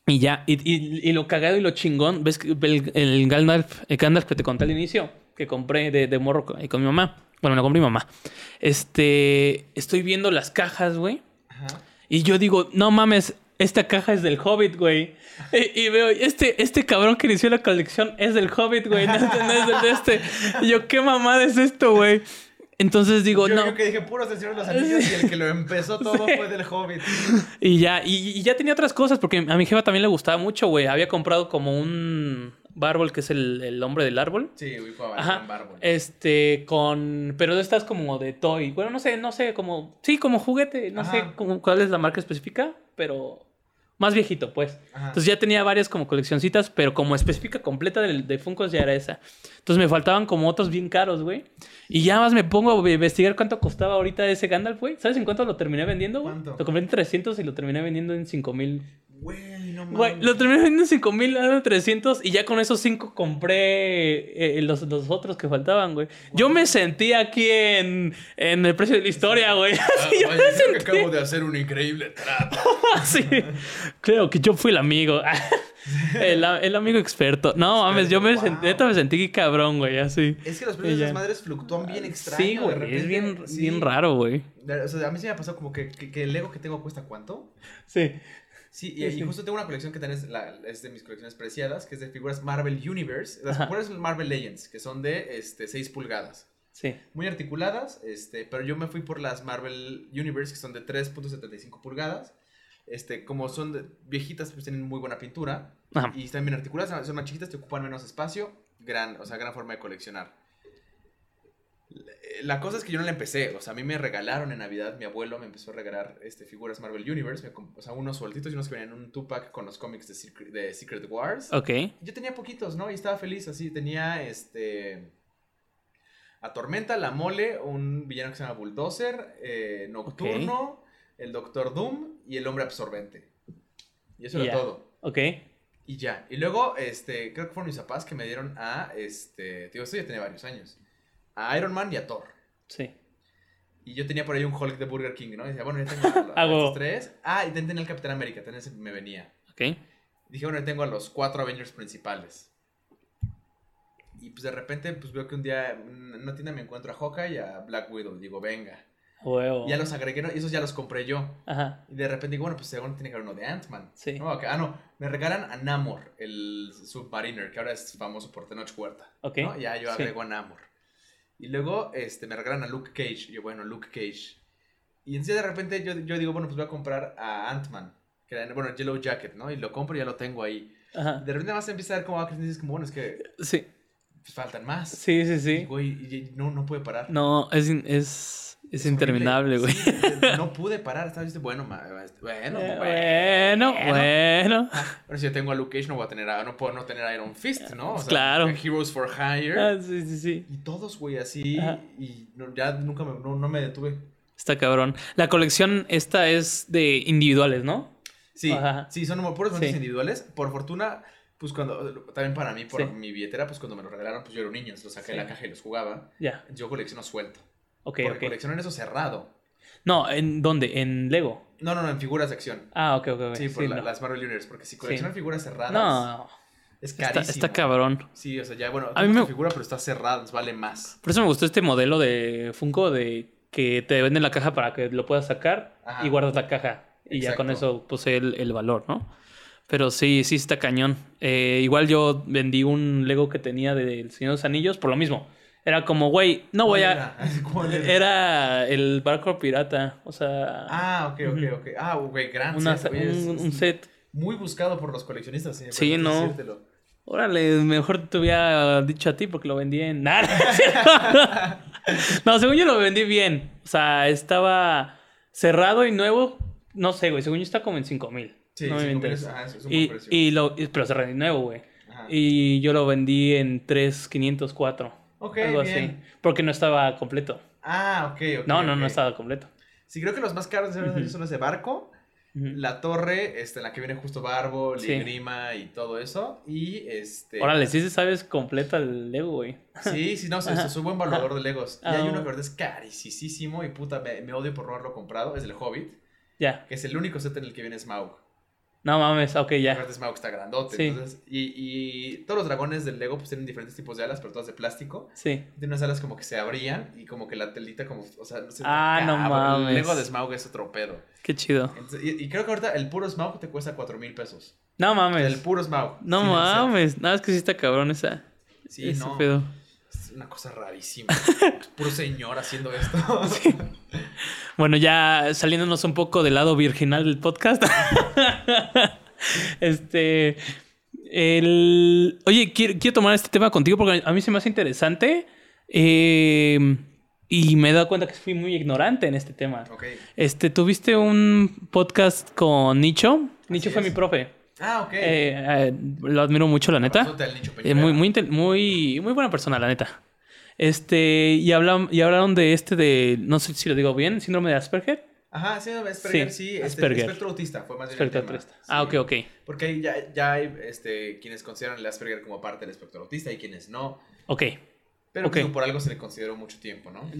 Y ya, y, y- y lo cagado y lo chingón, ves que el, el Gandalf, el Gandalf que te conté al inicio, que compré de, de morro con, y con mi mamá. Bueno, lo compré mi mamá. Este, estoy viendo las cajas, güey. Ajá. Y yo digo, no mames, esta caja es del Hobbit, güey. Y, y veo, este, este cabrón que inició la colección es del Hobbit, güey. No, es del de este. Y yo, ¿qué mamada es esto, güey? Entonces digo, yo, no. Yo que dije puros del Señor de los Anillos y el que lo empezó todo Sí. fue del Hobbit. Y ya, y, y ya tenía otras cosas, porque a mi jefa también le gustaba mucho, güey. Había comprado como un Bárbol, que es el, el hombre del árbol. Sí, a Ajá. Van Bárbol. Este, con. Pero de estas como de toy. Bueno, no sé, no sé, como. Sí, como juguete. No sé cuál es la marca específica, pero. Más viejito, pues. Ajá. Entonces ya tenía varias como coleccioncitas, pero como específica completa de, de Funkos ya era esa. Entonces me faltaban como otros bien caros, güey. Y ya más me pongo a investigar cuánto costaba ahorita ese Gandalf, güey. ¿Sabes en cuánto lo terminé vendiendo, güey? Lo compré en 300 y lo terminé vendiendo en 5000. Güey, no mames. Güey, lo terminé vendiendo en 5000, en 300 y ya con esos 5 compré eh, los, los otros que faltaban, güey. Yo me sentí aquí en, en el precio de la historia, güey. Ah, yo me creo que sentí. acabo de hacer un increíble trato. Sí. Creo que yo fui el amigo. El, el amigo experto. No mames, yo me Wow. sentí, me sentí cabrón, güey, así. Es que los precios de esas madres fluctúan bien extraño. Sí, de güey, repente, es bien, sí. bien raro, güey. O sea, a mí sí me ha pasado como que, que, que el Lego que tengo cuesta cuánto. Sí. Sí, y, Sí, y justo tengo una colección que la, es de mis colecciones preciadas, que es de figuras Marvel Universe. Las Ajá. figuras Marvel Legends, que son de este, 6 pulgadas. Sí. Muy articuladas, este, pero yo me fui por las Marvel Universe, que son de 3.75 pulgadas. Este, como son de- viejitas, pues tienen muy buena pintura. Ajá. Y están bien articuladas, son más chiquitas, te ocupan menos espacio. Gran, o sea, gran forma de coleccionar. La cosa es que yo no la empecé, o sea, a mí me regalaron en Navidad, mi abuelo me empezó a regalar este, figuras Marvel Universe, me o sea, unos sueltitos y unos que venían en un two-pack con los cómics de Secret, de Secret Wars. Ok. Yo tenía poquitos, ¿no? Y estaba feliz, así, tenía este... A Tormenta, La Mole, un villano que se llama Bulldozer, eh, Nocturno, el Doctor Doom y el Hombre Absorbente. Y eso era todo. Ok. Y ya. Y luego, este, creo que fueron mis papás que me dieron a, este, digo, esto ya tenía varios años, a Iron Man y a Thor. Sí. Y yo tenía por ahí un Hulk de Burger King, ¿no? Y decía, bueno, ya tengo a, estos tres. Ah, y tenía el Capitán América, también ese me venía. Ok. Dije, bueno, ya tengo a los cuatro Avengers principales. Y pues de repente, pues veo que un día en una tienda me encuentro a Hawkeye y a Black Widow. Digo, venga. Huevo. Ya los agregué, ¿no? y esos ya los compré yo. Ajá. Y de repente digo, bueno, pues según tiene que haber uno de Ant-Man. Sí. No, ah, no, me regalan a Namor, el Submariner, que ahora es famoso por Tenoch Huerta. Ok. ¿no? Ya yo Sí. agrego a Namor. Y luego este, me regalan a Luke Cage. Y yo, bueno, Luke Cage. Y entonces de repente yo, yo digo, bueno, pues voy a comprar a Ant-Man. Que era, bueno, Yellow Jacket, ¿no? Y lo compro y ya lo tengo ahí. Ajá. De repente empieza a ver cómo va creciendo y dices como, bueno, es que Sí. pues, faltan más. Sí, sí, Y, sí. güey, y- y no, no puede parar. No, es, in- es, interminable, güey. Sí, no pude parar. Estaba diciendo, bueno, ma- bueno, Eh, bueno. bueno, bueno. Bueno, si yo tengo a Luke Cage, no voy a tener a, no puedo no tener a Iron Fist, ¿no? O sea, Claro. Heroes for Hire. Ah, sí, sí, sí. Y todos, güey, así. Ajá. Y no- ya nunca me, no, no me detuve. Está cabrón. La colección esta es de individuales, ¿no? Sí, Ajá. sí, son puros Sí. individuales. Por fortuna, pues cuando, también para mí, por Sí. mi billetera, pues cuando me lo regalaron, pues yo era un niño, los saqué de Sí. la caja y los jugaba. Ya. Yo colecciono suelto. Ok, porque en eso cerrado. No, ¿en dónde? ¿En Lego? No, no, no, en figuras de acción. Ah, ok, ok, ok. Sí, por la- no. las Marvel Universe. Porque si coleccionan Sí. figuras cerradas, No, es carísimo. está cabrón. Sí, o sea, ya, bueno, A mí me- figura, pero está cerrada, nos vale más. Por eso me gustó este modelo de Funko de que te venden la caja para que lo puedas sacar Ajá. y guardas la caja. Y ya con eso posee el, el valor, ¿no? Pero sí, sí está cañón. Eh, igual yo vendí un Lego que tenía del Señor de los Anillos por lo mismo. Era como, güey, no voy ¿Cuál a... era? El barco pirata. O sea, Ah, ok, ok, ok. Ah, güey, gran una- set. Oye, es- un, es un set. Muy buscado por los coleccionistas. Sí, no. decírtelo. Órale, mejor te hubiera dicho a ti porque lo vendí en. Nada. no, según yo lo vendí bien. O sea, estaba cerrado y nuevo. No sé, güey. Según yo está como en 5 mil. Sí, no me cinco mil mientas. es- un buen Y, precio. y lo, pero cerrado y nuevo, güey. Y yo lo vendí en 3,504. Ok, algo bien. así. Porque no estaba completo. Ah, ok, ok. No, no, no estaba completo. Sí, creo que los más caros de Anillos son los de barco. La torre, este, en la que viene justo Barbo, Sí. Ligrima y todo eso. Y este. Órale, sí se sabes completo el Lego, güey. Sí, sí, no, soy, Ajá. soy buen valorador de Legos. Y Ah, hay uno bueno. que es carísimo y puta, me, me odio por no haberlo comprado. Es el Hobbit, Ya. que es el único set en el que viene Smaug. No mames, ok, ya. Aparte Smaug está grandote. Sí. Entonces, y, y todos los dragones del Lego pues tienen diferentes tipos de alas, pero todas de plástico. Sí. Tiene unas alas como que se abrían y como que la telita como, o sea, no sé. Ah, no mames. El Lego de Smaug es otro pedo. Qué chido. Entonces, y, y creo que ahorita el puro Smaug te cuesta 4 mil pesos. No mames. El puro Smaug. No mames. Nada, es que sí está cabrón esa. Sí, ese no. pedo. Una cosa rarísima. Puro señor haciendo esto. Bueno, ya saliéndonos un poco del lado virginal del podcast. este. El... Oye, quiero, quiero, tomar este tema contigo porque a mí se me hace interesante. Eh, y me he dado cuenta que fui muy ignorante en este tema. Okay. Este, tuviste un podcast con Nicho. Nicho fue mi profe. Ah, ok. Eh, eh, lo admiro mucho, la neta. Eh, muy, muy, muy, muy buena persona, la neta. Este, y, hablan, y hablaron de este de, no sé si lo digo bien, síndrome de Asperger. Ajá, síndrome de Asperger, sí. sí este, espectro autista fue más bien espectro el tema. autista. Ah, ok, ok. Porque ya, ya hay este, quienes consideran el Asperger como parte del espectro autista y quienes no. Ok. Pero okay. por algo se le consideró mucho tiempo, ¿no?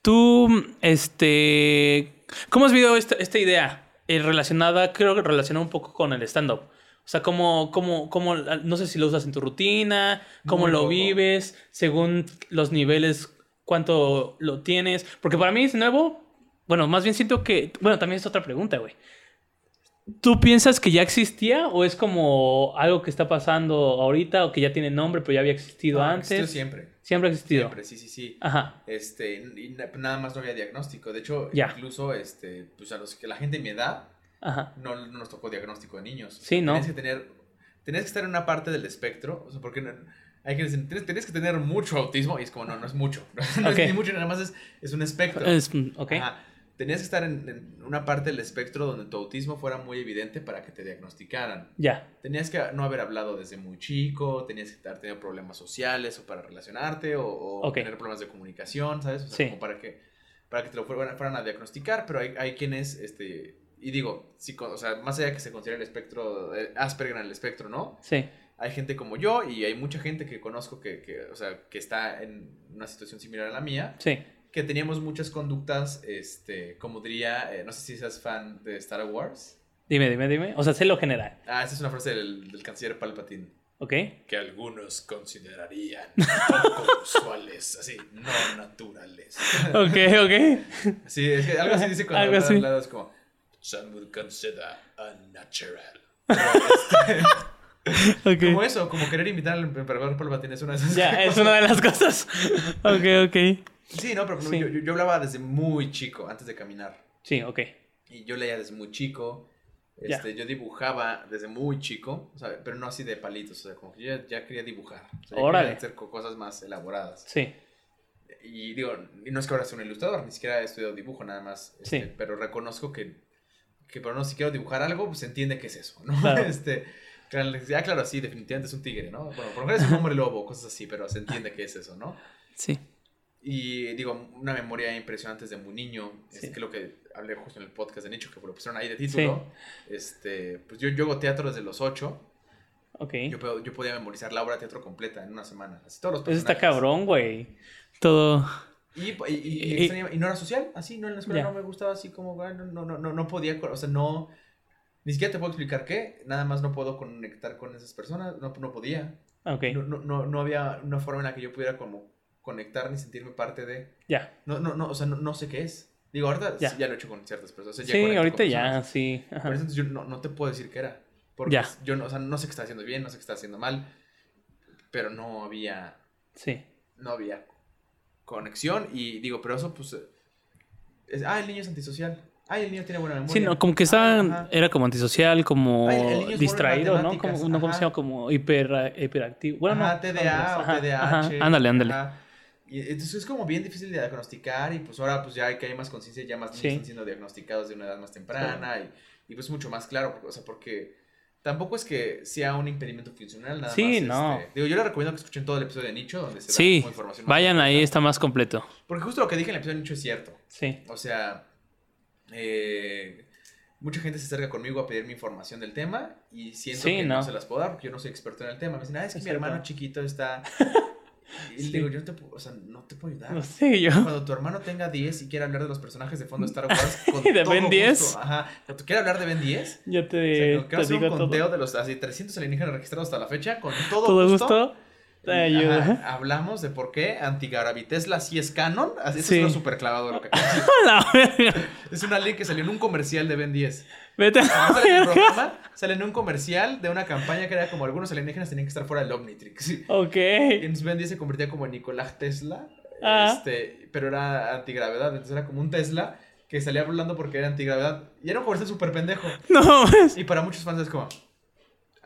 Tú, este, ¿cómo has visto esta, esta idea? Eh, relacionada, creo que relacionada un poco con el stand-up. O sea, cómo, cómo, cómo, no sé si lo usas en tu rutina, cómo lo vives, según los niveles, cuánto lo tienes. Porque para mí es nuevo. Bueno, más bien siento que. Bueno, también es otra pregunta, güey. ¿Tú piensas que ya existía o es como algo que está pasando ahorita o que ya tiene nombre pero ya había existido no, antes? Existió siempre. Siempre ha existido. Siempre, sí, sí, sí. Ajá. Este, nada más no había diagnóstico. De hecho, ya. incluso, este, pues a los que la gente de mi edad, Ajá. No, no, nos tocó diagnóstico de niños. Sí, ¿no? Tienes que tener, tienes que estar en una parte del espectro, o sea, porque hay que decir, tienes, tienes, que tener mucho autismo y es como, no, no es mucho. No okay. es ni mucho, nada más es, es un espectro. Es, ok. Ajá. Tenías que estar en, en, una parte del espectro donde tu autismo fuera muy evidente para que te diagnosticaran. Ya. Tenías que no haber hablado desde muy chico, tenías que haber tenido problemas sociales o para relacionarte o, o okay. tener problemas de comunicación, ¿sabes? O sea, sí. como para que, para que te lo fueran, fueran a diagnosticar, pero hay, hay quienes, este, y digo, sí, o sea, más allá que se considere el espectro, eh, Asperger en el espectro, ¿no? Sí. Hay gente como yo y hay mucha gente que conozco que, que, o sea, que está en una situación similar a la mía. Sí. Que teníamos muchas conductas, este, como diría, eh, no sé si seas fan de Star Wars. Dime, dime, dime. O sea, sé lo general. Ah, esa es una frase del, del canciller Palpatine. Ok. Que algunos considerarían poco usuales, así, no naturales. Ok, ok. Sí, es que algo así dice cuando lados como some would consider unnatural. Okay. Como eso, como querer imitar al emperador Palpatine es una de esas Ya, cosas. es una de las cosas. ok, ok. Sí, no, pero Sí. Yo, yo, hablaba desde muy chico, antes de caminar. Sí, ok. Y yo leía desde muy chico. Ya. Este, Yo dibujaba desde muy chico, o sea, pero no así de palitos, o sea, como que yo ya, ya quería dibujar. O sea, ya Órale. quería hacer co- cosas más elaboradas. Sí. Y digo, y no es que ahora sea un ilustrador, ni siquiera he estudiado dibujo nada más. este, Sí. Pero reconozco que, que pero no, si quiero dibujar algo, pues se entiende que es eso, ¿no? Claro. Este, claro, ya claro, sí, definitivamente es un tigre, ¿no? Bueno, por lo menos es un hombre lobo, cosas así, pero se entiende que es eso, ¿no? Sí. Y digo, una memoria impresionante desde muy niño, Sí. es que lo que hablé justo en el podcast de Nicho, que lo pusieron ahí de título, este, pues yo, yo hago teatro desde los 8, Ok. yo, yo podía memorizar la obra de teatro completa en una semana, así todos los Eso está personajes. cabrón, güey. Todo. Y, y, y- no era social, así, no en la escuela no me gustaba así como, ah, no, no, no, no, podía, o sea, no, ni siquiera te puedo explicar qué, nada más no puedo conectar con esas personas, no, no podía, Ok. no, no, no, no había una forma en la que yo pudiera como conectar ni sentirme parte de, Ya. no, no, no, o sea, no, no sé qué es. Digo, ahorita Ya. sí, ya lo he hecho con ciertas personas. o sea, ya Sí, ahorita ya, personas. sí. Ajá. Pero entonces yo no, no te puedo decir qué era. Porque yo no, o sea, no sé qué está haciendo bien, no sé qué está haciendo mal, pero no había Sí. no había conexión y digo, pero eso pues... eh, es- ah, el niño es antisocial. Ah, el niño tiene buena memoria. Sí, no, como que Ah, estaba, era como antisocial, como Ay, en distraído, ¿no? Como, no, ¿cómo se llama? Como hiper, hiperactivo. Bueno, Ajá, no, TDA o TDAH. Ándale, ándale. Y entonces es como bien difícil de diagnosticar y pues ahora pues ya que hay más conciencia, ya más niños Sí. están siendo diagnosticados de una edad más temprana y, y pues mucho más claro, porque, o sea, porque tampoco es que sea un impedimento funcional, nada Sí, más. no. este, digo, yo les recomiendo que escuchen todo el episodio de Nicho, donde se Sí, da como información. vayan ahí, está más completo. Porque justo lo que dije en el episodio de Nicho es cierto. Sí. O sea, eh, mucha gente se acerca conmigo a pedirme información del tema y siento Sí, que no. no. se las puedo dar porque yo no soy experto en el tema. Me dicen, ah, es que Es mi cierto. hermano chiquito está... Y Sí. le digo, yo no te, puedo- o sea, no te puedo ayudar. No sé, yo. Cuando tu hermano tenga 10 y quiera hablar de los personajes de fondo de Star Wars, con ¿De todo Ben gusto. 10? Ajá. Cuando quiera hablar de Ben 10, Yo o sea, te, te digo un conteo todo. de los así 300 alienígenas registrados hasta la fecha, con todo, Todo gusto. gusto. Te ayuda. Ajá, hablamos de por qué Antigravi Tesla sí es canon. Así Sí. es lo super clavado de lo que. Es una ley que salió en un comercial de Ben 10. Vete a sale en programa, sale en un comercial de una campaña que era como algunos alienígenas tenían que estar fuera del Omnitrix. Ok. entonces Ben 10 se convertía como en Nicolás Tesla, Ah. este, pero era antigravedad. Entonces era como un Tesla que salía hablando porque era antigravedad. Y era un comercial súper pendejo. No mames. Y para muchos fans es como,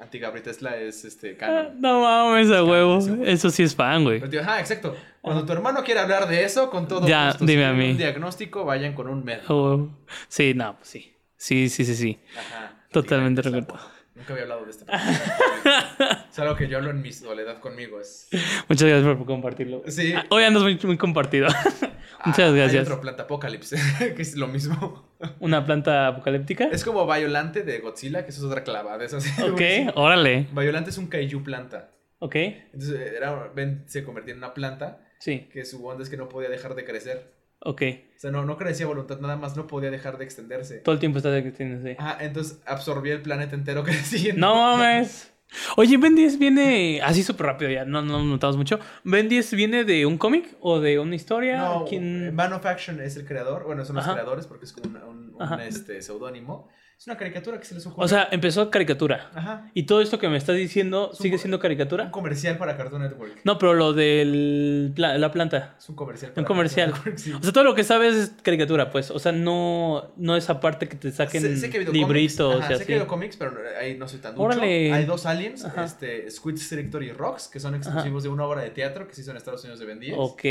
antigravedad Tesla es este Ah, canon. No mames, a huevo. Eso sí es fan, güey. Ajá, exacto. Cuando tu hermano quiere hablar de eso, con todo Ya, gusto. dime Si a mí. un diagnóstico, vayan con un médico. Sí, no, pues sí. Sí, sí, sí, sí. Ajá. Totalmente recuerdo. Nunca había hablado de este. es algo que yo hablo en mi soledad conmigo. Es... Muchas gracias por compartirlo. Sí. Ah, Hoy andas muy, muy compartido. Muchas Ah, Hay gracias. otro Planta Apocalypse, que es lo mismo. ¿Una planta apocalíptica? Es como Violante de Godzilla, que eso es otra clavada. Eso sí, Ok, órale. Violante es un kaiju planta. Ok, Entonces, era, Ben se convertía en una planta sí, que su onda es que no podía dejar de crecer. Ok. O sea, no, no crecía voluntad, nada más no podía dejar de extenderse. Todo el tiempo existiendo, sí. Ajá, entonces absorbía el planeta entero creciendo. No mames. Oye, Ben 10 viene así súper rápido ya, no, no notamos mucho. ¿Ben 10 viene de un cómic o de una historia? No, ¿Quién? Man of Action es el creador. Bueno, son los Ajá. creadores porque es como un, un- este, seudónimo. Es una caricatura que se les ocurre. O sea, empezó caricatura. Ajá. ¿Y todo esto que me estás diciendo un sigue siendo Un caricatura? comercial para Cartoon Network. No, pero lo de la planta. Es un comercial. Un para comercial. Cartoon Network, sí. O sea, todo lo que sabes es caricatura, pues. O sea, no, no esa parte que te saquen Sé- sé que libritos ajá, y Sé que así. cómics, pero ahí no soy tan ducho. Órale. Hay dos aliens, Ajá. este, Squid Strictor y Rocks, que son exclusivos de una obra de teatro que se hizo en Estados Unidos de Ben 10. Ok.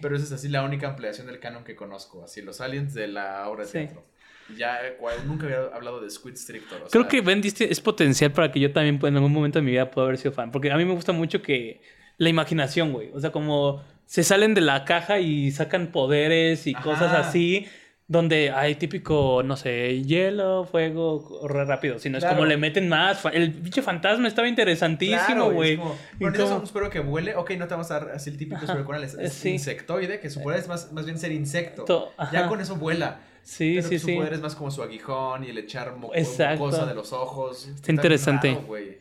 Pero esa es así la única ampliación del canon que conozco. Así, los aliens de la obra de Sí. teatro. Ya, cual- nunca había hablado de Squid Strictor. o Creo sea, que Ben 10 es potencial para que yo también pues, en algún momento de mi vida pueda haber sido fan. Porque a mí me gusta mucho que la imaginación, güey. O sea, como se salen de la caja y sacan poderes y Ajá. cosas así. Donde hay típico, no sé, hielo, fuego, correr rápido. Sino es Claro. como le meten más. El pinche fantasma estaba interesantísimo, Claro, güey. es como, Y Bueno, como- un espero que vuele. Ok, no te vamos a dar así el típico con es, es sí. insectoide, que su poder es más, más bien ser insecto. To- Ya con eso vuela. Sí, pero sí, su sí. poder es más como su aguijón y el echar mo Exacto. mucosa de los ojos. Está interesante. bien raro.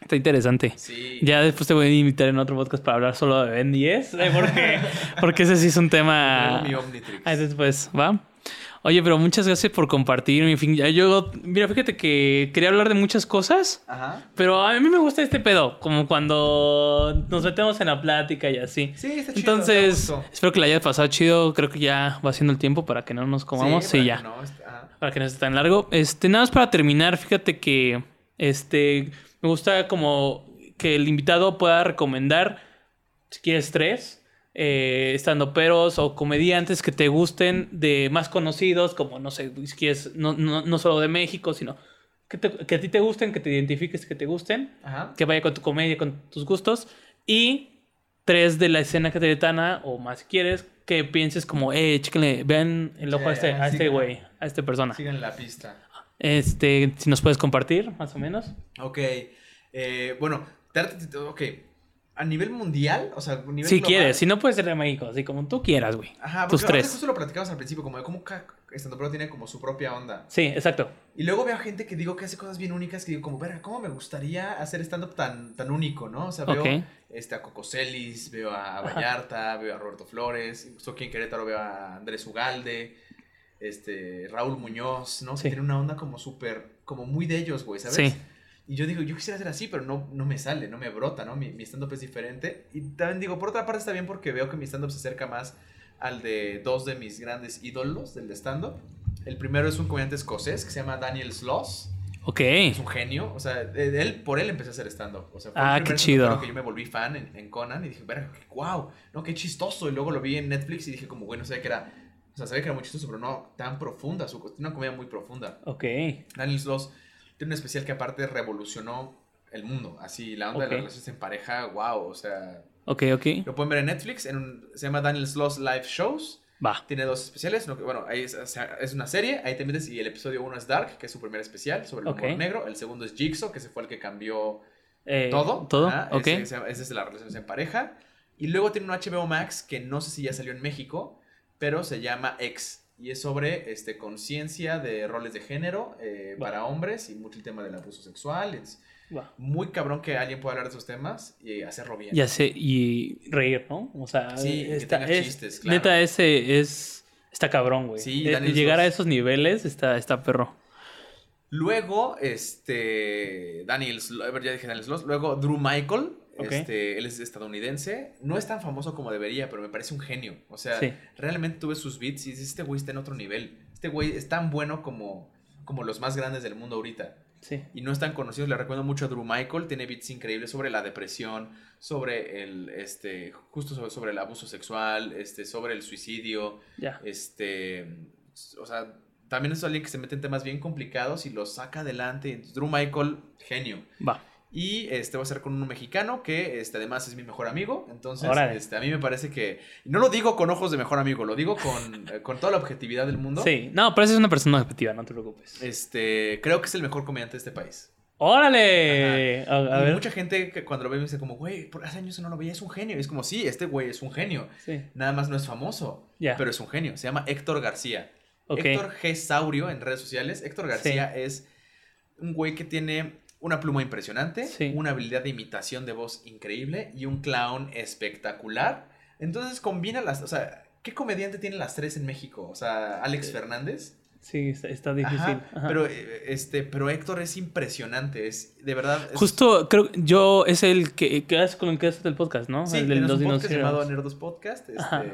Está interesante. Sí. Ya después te voy a invitar en otro podcast para hablar solo de Ben 10. eh, Porque, porque ese sí es un tema. Mi Omnitrix. Ahí después, ¿va? Oye, pero muchas gracias por compartir. En fin, ya yo, mira, fíjate que quería hablar de muchas cosas, Ajá. pero a mí me gusta este pedo, como cuando nos metemos en la plática y así. Sí, está chido. Entonces, espero que la hayas pasado chido. Creo que ya va siendo el tiempo para que no nos comamos. Sí, ya. que no, está-. Para que no esté tan largo. Este, nada más para terminar, fíjate que este me gusta como que el invitado pueda recomendar, si quieres, tres eh, estandoperos o comediantes que te gusten de más conocidos, como no sé, si quieres, no, no, no solo de México, sino que, te- que a ti te gusten, que te identifiques, que te gusten, Ajá. que vaya con tu comedia, con tus gustos. Y tres de la escena cateretana, o más si quieres, que pienses como, eh, chéquenle, vean el ojo a Sí, este, ah, a sí, este güey, a esta persona. Sigan la pista. Este, si nos puedes compartir, más o menos. Ok. eh, bueno, ok. A nivel mundial, o sea, a nivel Si global- quieres, si no puedes ser de México, así como tú quieras, güey. Ajá, tus porque ahorita tres. justo lo platicamos al principio, como de cómo cada estandopero tiene como su propia onda. Sí, exacto. Y luego veo gente que digo que hace cosas bien únicas que digo como, verga, ¿cómo me gustaría hacer stand-up tan, tan único, no? O sea, veo Ok. este, a Coco Celis, veo a. Vallarta, veo a Roberto Flores, incluso aquí en Querétaro veo a Andrés Ugalde, este, Raúl Muñoz, ¿no? Sí. Que tiene una onda como súper, como muy de ellos, güey, ¿sabes? Sí. Y yo digo, yo quisiera ser así, pero no, no me sale, no me brota, ¿no? Mi, mi stand-up es diferente. Y también digo, por otra parte está bien porque veo que mi stand-up se acerca más al de dos de mis grandes ídolos del de stand-up. El primero es un comediante escocés que se llama Daniel Sloss. Ok. Es un genio. O sea, él, por él empecé a hacer stand-up. O sea, fue Ah, el qué chido. que yo me volví fan en, en Conan y dije, verga, wow, no, qué chistoso. Y luego lo vi en Netflix y dije, como, bueno, sabía que era. O sea, sabía que era muy chistoso, pero no tan profunda. Su, una comedia muy profunda. Ok. Daniel Sloss tiene un especial que aparte revolucionó el mundo. Así, la onda de las relaciones en pareja, wow. O sea, Ok, ok. lo pueden ver en Netflix. En un- se llama Daniel Sloss Live Shows. Va. Tiene dos especiales. Bueno, ahí es, una serie. Ahí te metes y el episodio uno es Dark, que es su primer especial sobre el humor Ok. negro. El segundo es Jigsaw, que ese fue el que cambió Eh, todo. Todo. Ajá, ok. Ese, ese- ese es de las relaciones en pareja. Y luego tiene un HBO Max que no sé si ya salió en México, pero se llama X. Y es sobre este, conciencia de roles de género eh, para hombres y mucho el tema del abuso sexual. Es-. Muy cabrón que alguien pueda hablar de esos temas y hacerlo bien. Ya sé, y reír, ¿no? O sea, Sí, que está, tenga es- chistes, claro. neta, ese es. Está cabrón, güey. Sí, Eh, llegar a esos niveles está, está perro. Luego, este. Daniel ya dije Daniel Sloss. Luego, Drew Michael. Este, él es estadounidense. No es tan famoso como debería, pero me parece un genio. O sea, Sí. realmente tuve sus beats y dices, este güey está en otro nivel. Este güey es tan bueno como, como los más grandes del mundo ahorita. Sí. Y no están conocidos. Le recuerdo mucho a Drew Michael. Tiene beats increíbles sobre la depresión, sobre el, este, justo sobre, sobre el abuso sexual, este, sobre el suicidio. Ya. Este, o sea, también es alguien que se mete en temas bien complicados y los saca adelante. Drew Michael, genio. Va. Y este va a ser con un mexicano que este, además es mi mejor amigo. Entonces, Órale. este, a mí me parece que. No lo digo con ojos de mejor amigo, lo digo con, eh, con toda la objetividad del mundo. Sí. No, pero esa es una persona objetiva, no te preocupes. Este, creo que es el mejor comediante de este país. ¡Órale! A, ver. mucha gente que cuando lo ve me dice como, güey, por hace años no lo veía, es un genio. Y es como, sí, este güey es un genio. Sí. Nada más no es famoso, Ya. pero es un genio. Se llama Héctor García. Héctor G. Saurio en redes sociales. Héctor García es un güey que tiene una pluma impresionante, Sí. una habilidad de imitación de voz increíble y un clown espectacular. Entonces combina las, o sea, ¿qué comediante tiene las tres en México? O sea, Alex Sí. Fernández. Sí, está, está difícil. Ajá, Ajá. Pero eh, este, pero Héctor es impresionante, es de verdad. es- Justo, creo yo es el que, que con el que haces el podcast, ¿no? sí, el de los un podcast llamado Nerdos Podcast. Este, Ajá.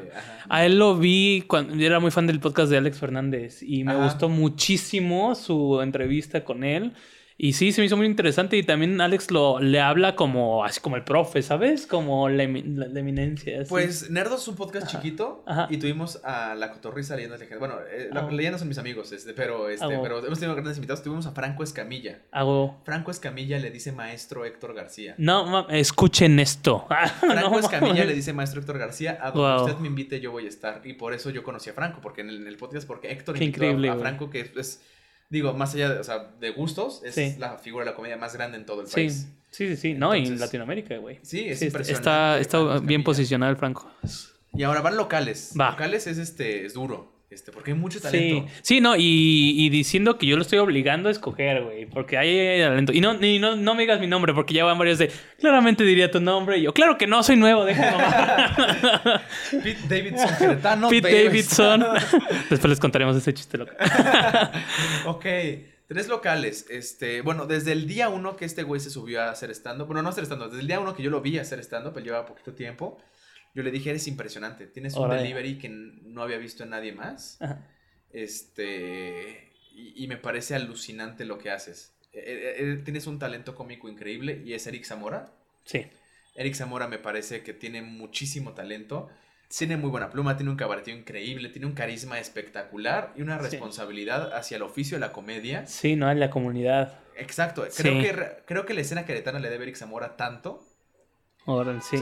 A él lo vi cuando yo era muy fan del podcast de Alex Fernández y me gustó muchísimo su entrevista con él. Y sí, se me hizo muy interesante y también Alex lo le habla como así como el profe, ¿sabes? Como la, la- la eminencia. así. Pues Nerdos es un podcast Ajá. chiquito Ajá. y tuvimos a La Cotorrisa Leyendas Legendarias. Bueno, eh, la- Ah. leyendas son mis amigos, este, pero, este, Ah, pero hemos tenido grandes invitados. Tuvimos a Franco Escamilla. hago Franco Escamilla le dice maestro Héctor García. no, escuchen esto. Franco No, Escamilla le dice maestro Héctor García, a donde Wow. usted me invite yo voy a estar. Y por eso yo conocí a Franco, porque en el, en el podcast, porque Héctor Qué invitó a-. Franco, que es, digo, más allá de, o sea, de gustos, es Sí. la figura de la comedia más grande en todo el país. sí, sí, sí. No, y en Entonces- Latinoamérica, güey. Sí, es Sí, está, impresionante. está, bien posicionado el Franco. Y ahora van locales. Va. Locales es este, es duro, este, porque hay mucho Sí, talento. sí, no, y, y diciendo que yo lo estoy obligando a escoger, güey, porque hay talento. Y no, y no, no me digas mi nombre, porque ya van varios de, claramente diría tu nombre, y yo, claro que no, soy nuevo, déjame mamar". Pete Davidson, Queretano, Pete Davidson. Después les contaremos ese chiste loco. ok, tres locales. Este, bueno, desde el día uno que este güey se subió a hacer stand-up, bueno, no a hacer stand-up, desde el día uno que yo lo vi hacer stand-up, él llevaba poquito tiempo, yo le dije, eres impresionante, tienes un delivery que no había visto en nadie más. Ajá. Este, y, y me parece alucinante lo que haces. Eh, eh, eh, tienes un talento cómico increíble y es Eric Zamora. Sí, Eric Zamora me parece que tiene muchísimo talento. Tiene muy buena pluma, tiene un cabareteo increíble, tiene un carisma espectacular y una Sí. responsabilidad hacia el oficio de la comedia. sí, no, en la comunidad. Exacto, creo, Sí. que, re- creo que la escena queretana le debe a Eric Zamora tanto. Órale, sí.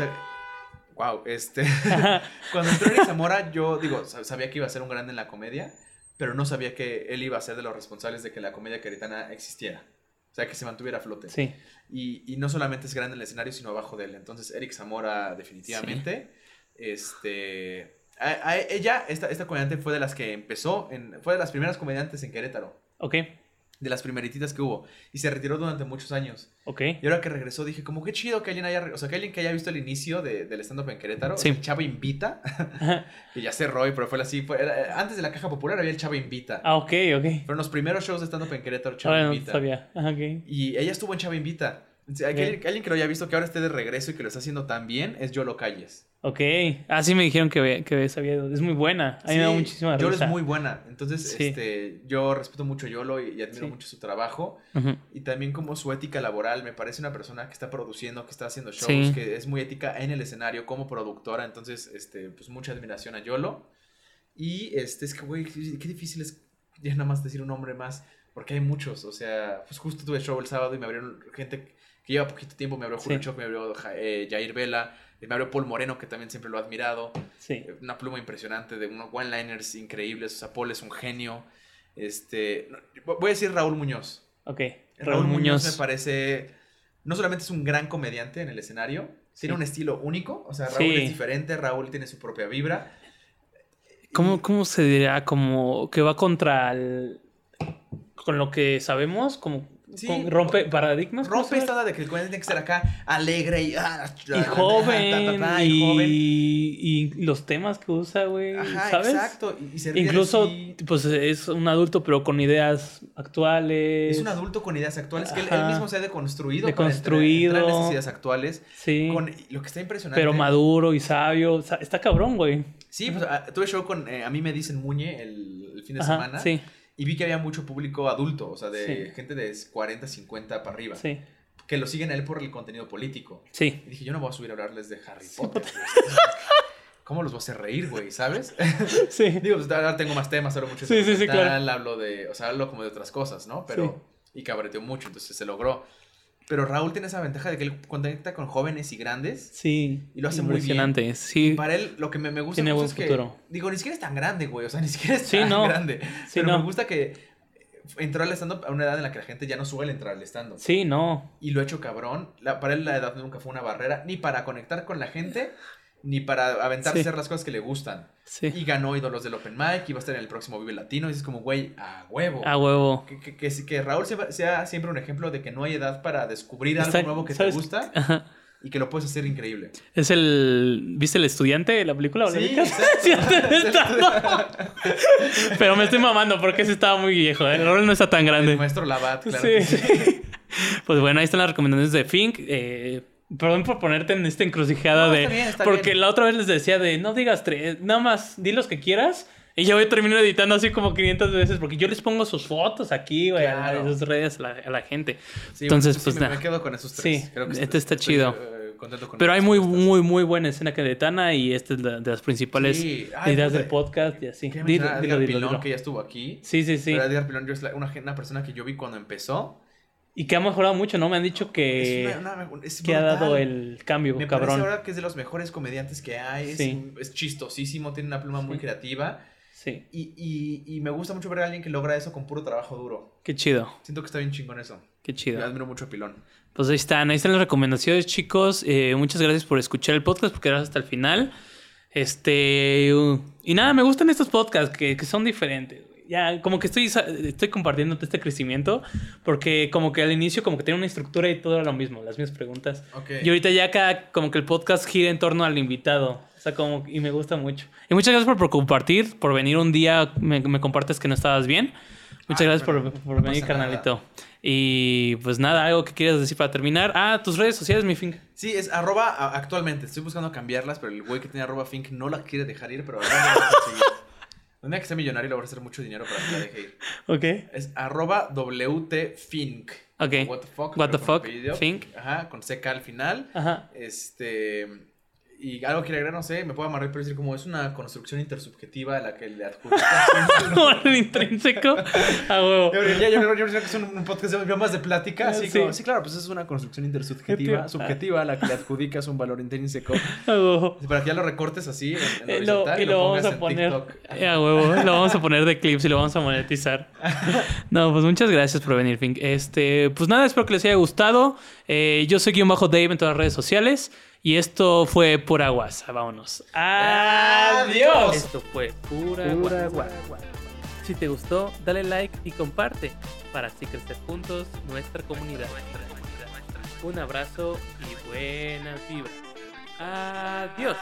Wow, este. Cuando entró Eric Zamora, yo digo, sab- sabía que iba a ser un grande en la comedia, pero no sabía que él iba a ser de los responsables de que la comedia queretana existiera. O sea, que se mantuviera a flote. sí, Y, y no solamente es grande en el escenario, sino abajo de él. Entonces, Eric Zamora, definitivamente. Este. a- a- ella, esta, esta comediante, fue de las que empezó, en, fue de las primeras comediantes en Querétaro. ok, De las primerititas que hubo. Y se retiró durante muchos años. ok. Y ahora que regresó, dije, como qué chido que alguien haya. O sea, que alguien que haya visto el inicio de- del stand-up en Querétaro. Sí. El Chavo Invita. que ya cerró, y- pero fue así. Fue, era- antes de la caja popular había el Chavo Invita. Ah, ok, ok. Fueron los primeros shows de stand-up en Querétaro, Chavo Ahora no Invita. sabía. Y ella estuvo en Chava Invita. Que Ok. alguien, que lo haya visto que ahora esté de regreso y que lo está haciendo tan bien es Yolo Calles. Ok. Ah, sí me dijeron que, que sabía. Es muy buena. A mí me da Sí, muchísima Yolo risa. es muy buena. Entonces, Sí. este, yo respeto mucho a Yolo y, y admiro Sí. mucho su trabajo. Y también como su ética laboral. Me parece una persona que está produciendo, que está haciendo shows, que es muy ética en el escenario como productora. Entonces, este, pues mucha admiración a Yolo. Y este, es que, güey, qué qué difícil es ya nada más decir un nombre más. Porque hay muchos. O sea, pues justo tuve show el sábado y me abrieron gente que lleva poquito tiempo. Me abrió Julio Sí. Choc, me abrió eh, Jair Vela, me abrió Paul Moreno, que también siempre lo he admirado. Sí. Una pluma impresionante, de unos one-liners increíbles. O sea, Paul es un genio. Este, voy a decir Raúl Muñoz. Ok. Raúl, Muñoz. me parece. No solamente es un gran comediante en el escenario, tiene un estilo único. O sea, Raúl Sí. es diferente, Raúl tiene su propia vibra. ¿Cómo, ¿Cómo se dirá? Como que va contra el... Con lo que sabemos, como... Sí. con- rompe paradigmas. ¿cómo se Rompe esta onda de que el comediante tiene que ser acá alegre y, ah, Y joven, ta, ta, ta, y, y joven. y los temas que usa, güey, ¿sabes? exacto. Y, se Incluso, pues es un adulto, pero con ideas actuales. Es un adulto con ideas actuales que él, mismo se ha deconstruido. Deconstruido. Para entrar, entrar en esas ideas actuales. Sí. Con lo que está impresionante. pero maduro y sabio. Está cabrón, güey. Sí, pues ah, tuve show con eh, A mí me dicen Muñe el, el fin de Ajá, semana. sí, Y vi que había mucho público adulto, o sea, de Sí. gente de 40, 50 para arriba. sí, Que lo siguen a él por el contenido político. sí. Y dije, yo no voy a subir a hablarles de Harry Potter. ¿Cómo los voy a hacer reír, güey? ¿Sabes? Sí, Digo, pues ahora tengo más temas, hablo mucho de Sí, sí, sí, claro. hablo de, o sea, hablo como de otras cosas, ¿no? Pero, y cabreteo mucho, entonces se logró. Pero Raúl tiene esa ventaja de que él conecta con jóvenes y grandes. sí. Y lo hace muy bien. Sí. Para él, lo que me, me gusta Tiene mucho buen es que, futuro. digo, ni siquiera es tan grande, güey, o sea, ni siquiera es Sí, tan no. grande. Sí, pero no. me gusta que entró al stand-up a una edad en la que la gente ya no suele entrar al stand-up. Sí, no. Y lo ha hecho cabrón. La- para él la edad nunca fue una barrera, ni para conectar con la gente, ni para aventarse Sí. a hacer las cosas que le gustan. Sí. Y ganó ídolos del Open Mic, y va a estar en el próximo Vive Latino. Y es como, güey, a huevo. A huevo. Que, que, que, que Raúl sea, sea siempre un ejemplo de que no hay edad para descubrir algo Está- nuevo que ¿sabes? te gusta Ajá. y que lo puedes hacer increíble. Es el. ¿Viste el estudiante de la película? ¿O Sí. Sí, Pero me estoy mamando porque ese estaba muy viejo. ¿eh? El rol no está tan grande. El maestro Labat, claro. sí. que sí. Pues bueno, ahí están las recomendaciones de Fink. Eh, perdón por ponerte en esta encrucijada No, de. está bien, está porque bien. la otra vez les decía de no digas tres, nada más di los que quieras. Y yo voy a terminar editando así como 500 veces porque yo les pongo sus fotos aquí, güey, Claro. a sus redes a la, a la gente. Sí, Entonces, sí, pues me, nada. me quedo con esos tres. Sí, Creo que este está estoy, chido. contento con Pero hay muy, muy, muy buena escena que de Tana y esta es la- de las principales Sí. Ay, ideas del podcast y así. Dilo, dilo, dilo, Pilón, dilo. que ya estuvo aquí. Sí, sí, sí. Pero Edgar Pilón yo es la- una, una persona que yo vi cuando empezó. Y que ha mejorado mucho, ¿no? Me han dicho que, es una- una- es que ha dado el cambio, Me cabrón. parece ahora que es de los mejores comediantes que hay. Es, Sí. es chistosísimo, tiene una pluma muy creativa. Sí, Y, y, y me gusta mucho ver a alguien que logra eso con puro trabajo duro. qué chido, Siento que está bien chingón eso. qué chido. Yo admiro mucho a Pilón. Pues ahí están, ahí están las recomendaciones, chicos. Eh, muchas gracias por escuchar el podcast, porque quedaron hasta el final. Este. uh, y nada, me gustan estos podcasts que, que son diferentes. Ya, como que estoy, estoy compartiendo este crecimiento, porque como que al inicio como que tenía una estructura y todo era lo mismo, las mismas preguntas. Ok. Y ahorita ya acá como que el podcast gira en torno al invitado. O sea, como... Y me gusta mucho. Y muchas gracias por, por compartir, por venir un día, me, me compartes que no estabas bien. Muchas Ah, gracias por, por no venir, pasa nada. carnalito. Y pues nada, algo que quieras decir para terminar. Ah, tus redes sociales, mi fin. Sí, es arroba actualmente. Estoy buscando cambiarlas, pero el güey que tiene arroba Fink no la quiere dejar ir, pero ahora la voy a conseguir. Un día que sea millonario le voy a hacer mucho dinero para que la deje ir. Ok. Es arroba WTFink. Ok. What the fuck. What the fuck. Fink. Ajá, con CK al final. Ajá. Este. Y algo quiere agregar, no sé, me puedo amarrar, pero decir como es una construcción intersubjetiva a la que le adjudicas. el intrínseco. A huevo. Yo, ya, yo, yo, yo creo que es un, un podcast de más de plática, así Sí. como, sí, claro, pues es una construcción intersubjetiva, subjetiva a la que le adjudicas un valor intrínseco. A huevo. Para que ya lo recortes así en, en Eh, lo- horizontal y lo vamos a en poner. TikTok. eh, A huevo. Lo vamos a poner de clips y lo vamos a monetizar. No, pues muchas gracias por venir, Fink. Este, pues nada, espero que les haya gustado. Eh, yo soy guion bajo Dave en todas las redes sociales. Y esto fue Pura Guasa. Vámonos. Adiós. Esto fue Pura, Pura Guasa. Si te gustó, dale like y comparte para así crecer juntos nuestra comunidad. Un abrazo y buenas vibras. Adiós.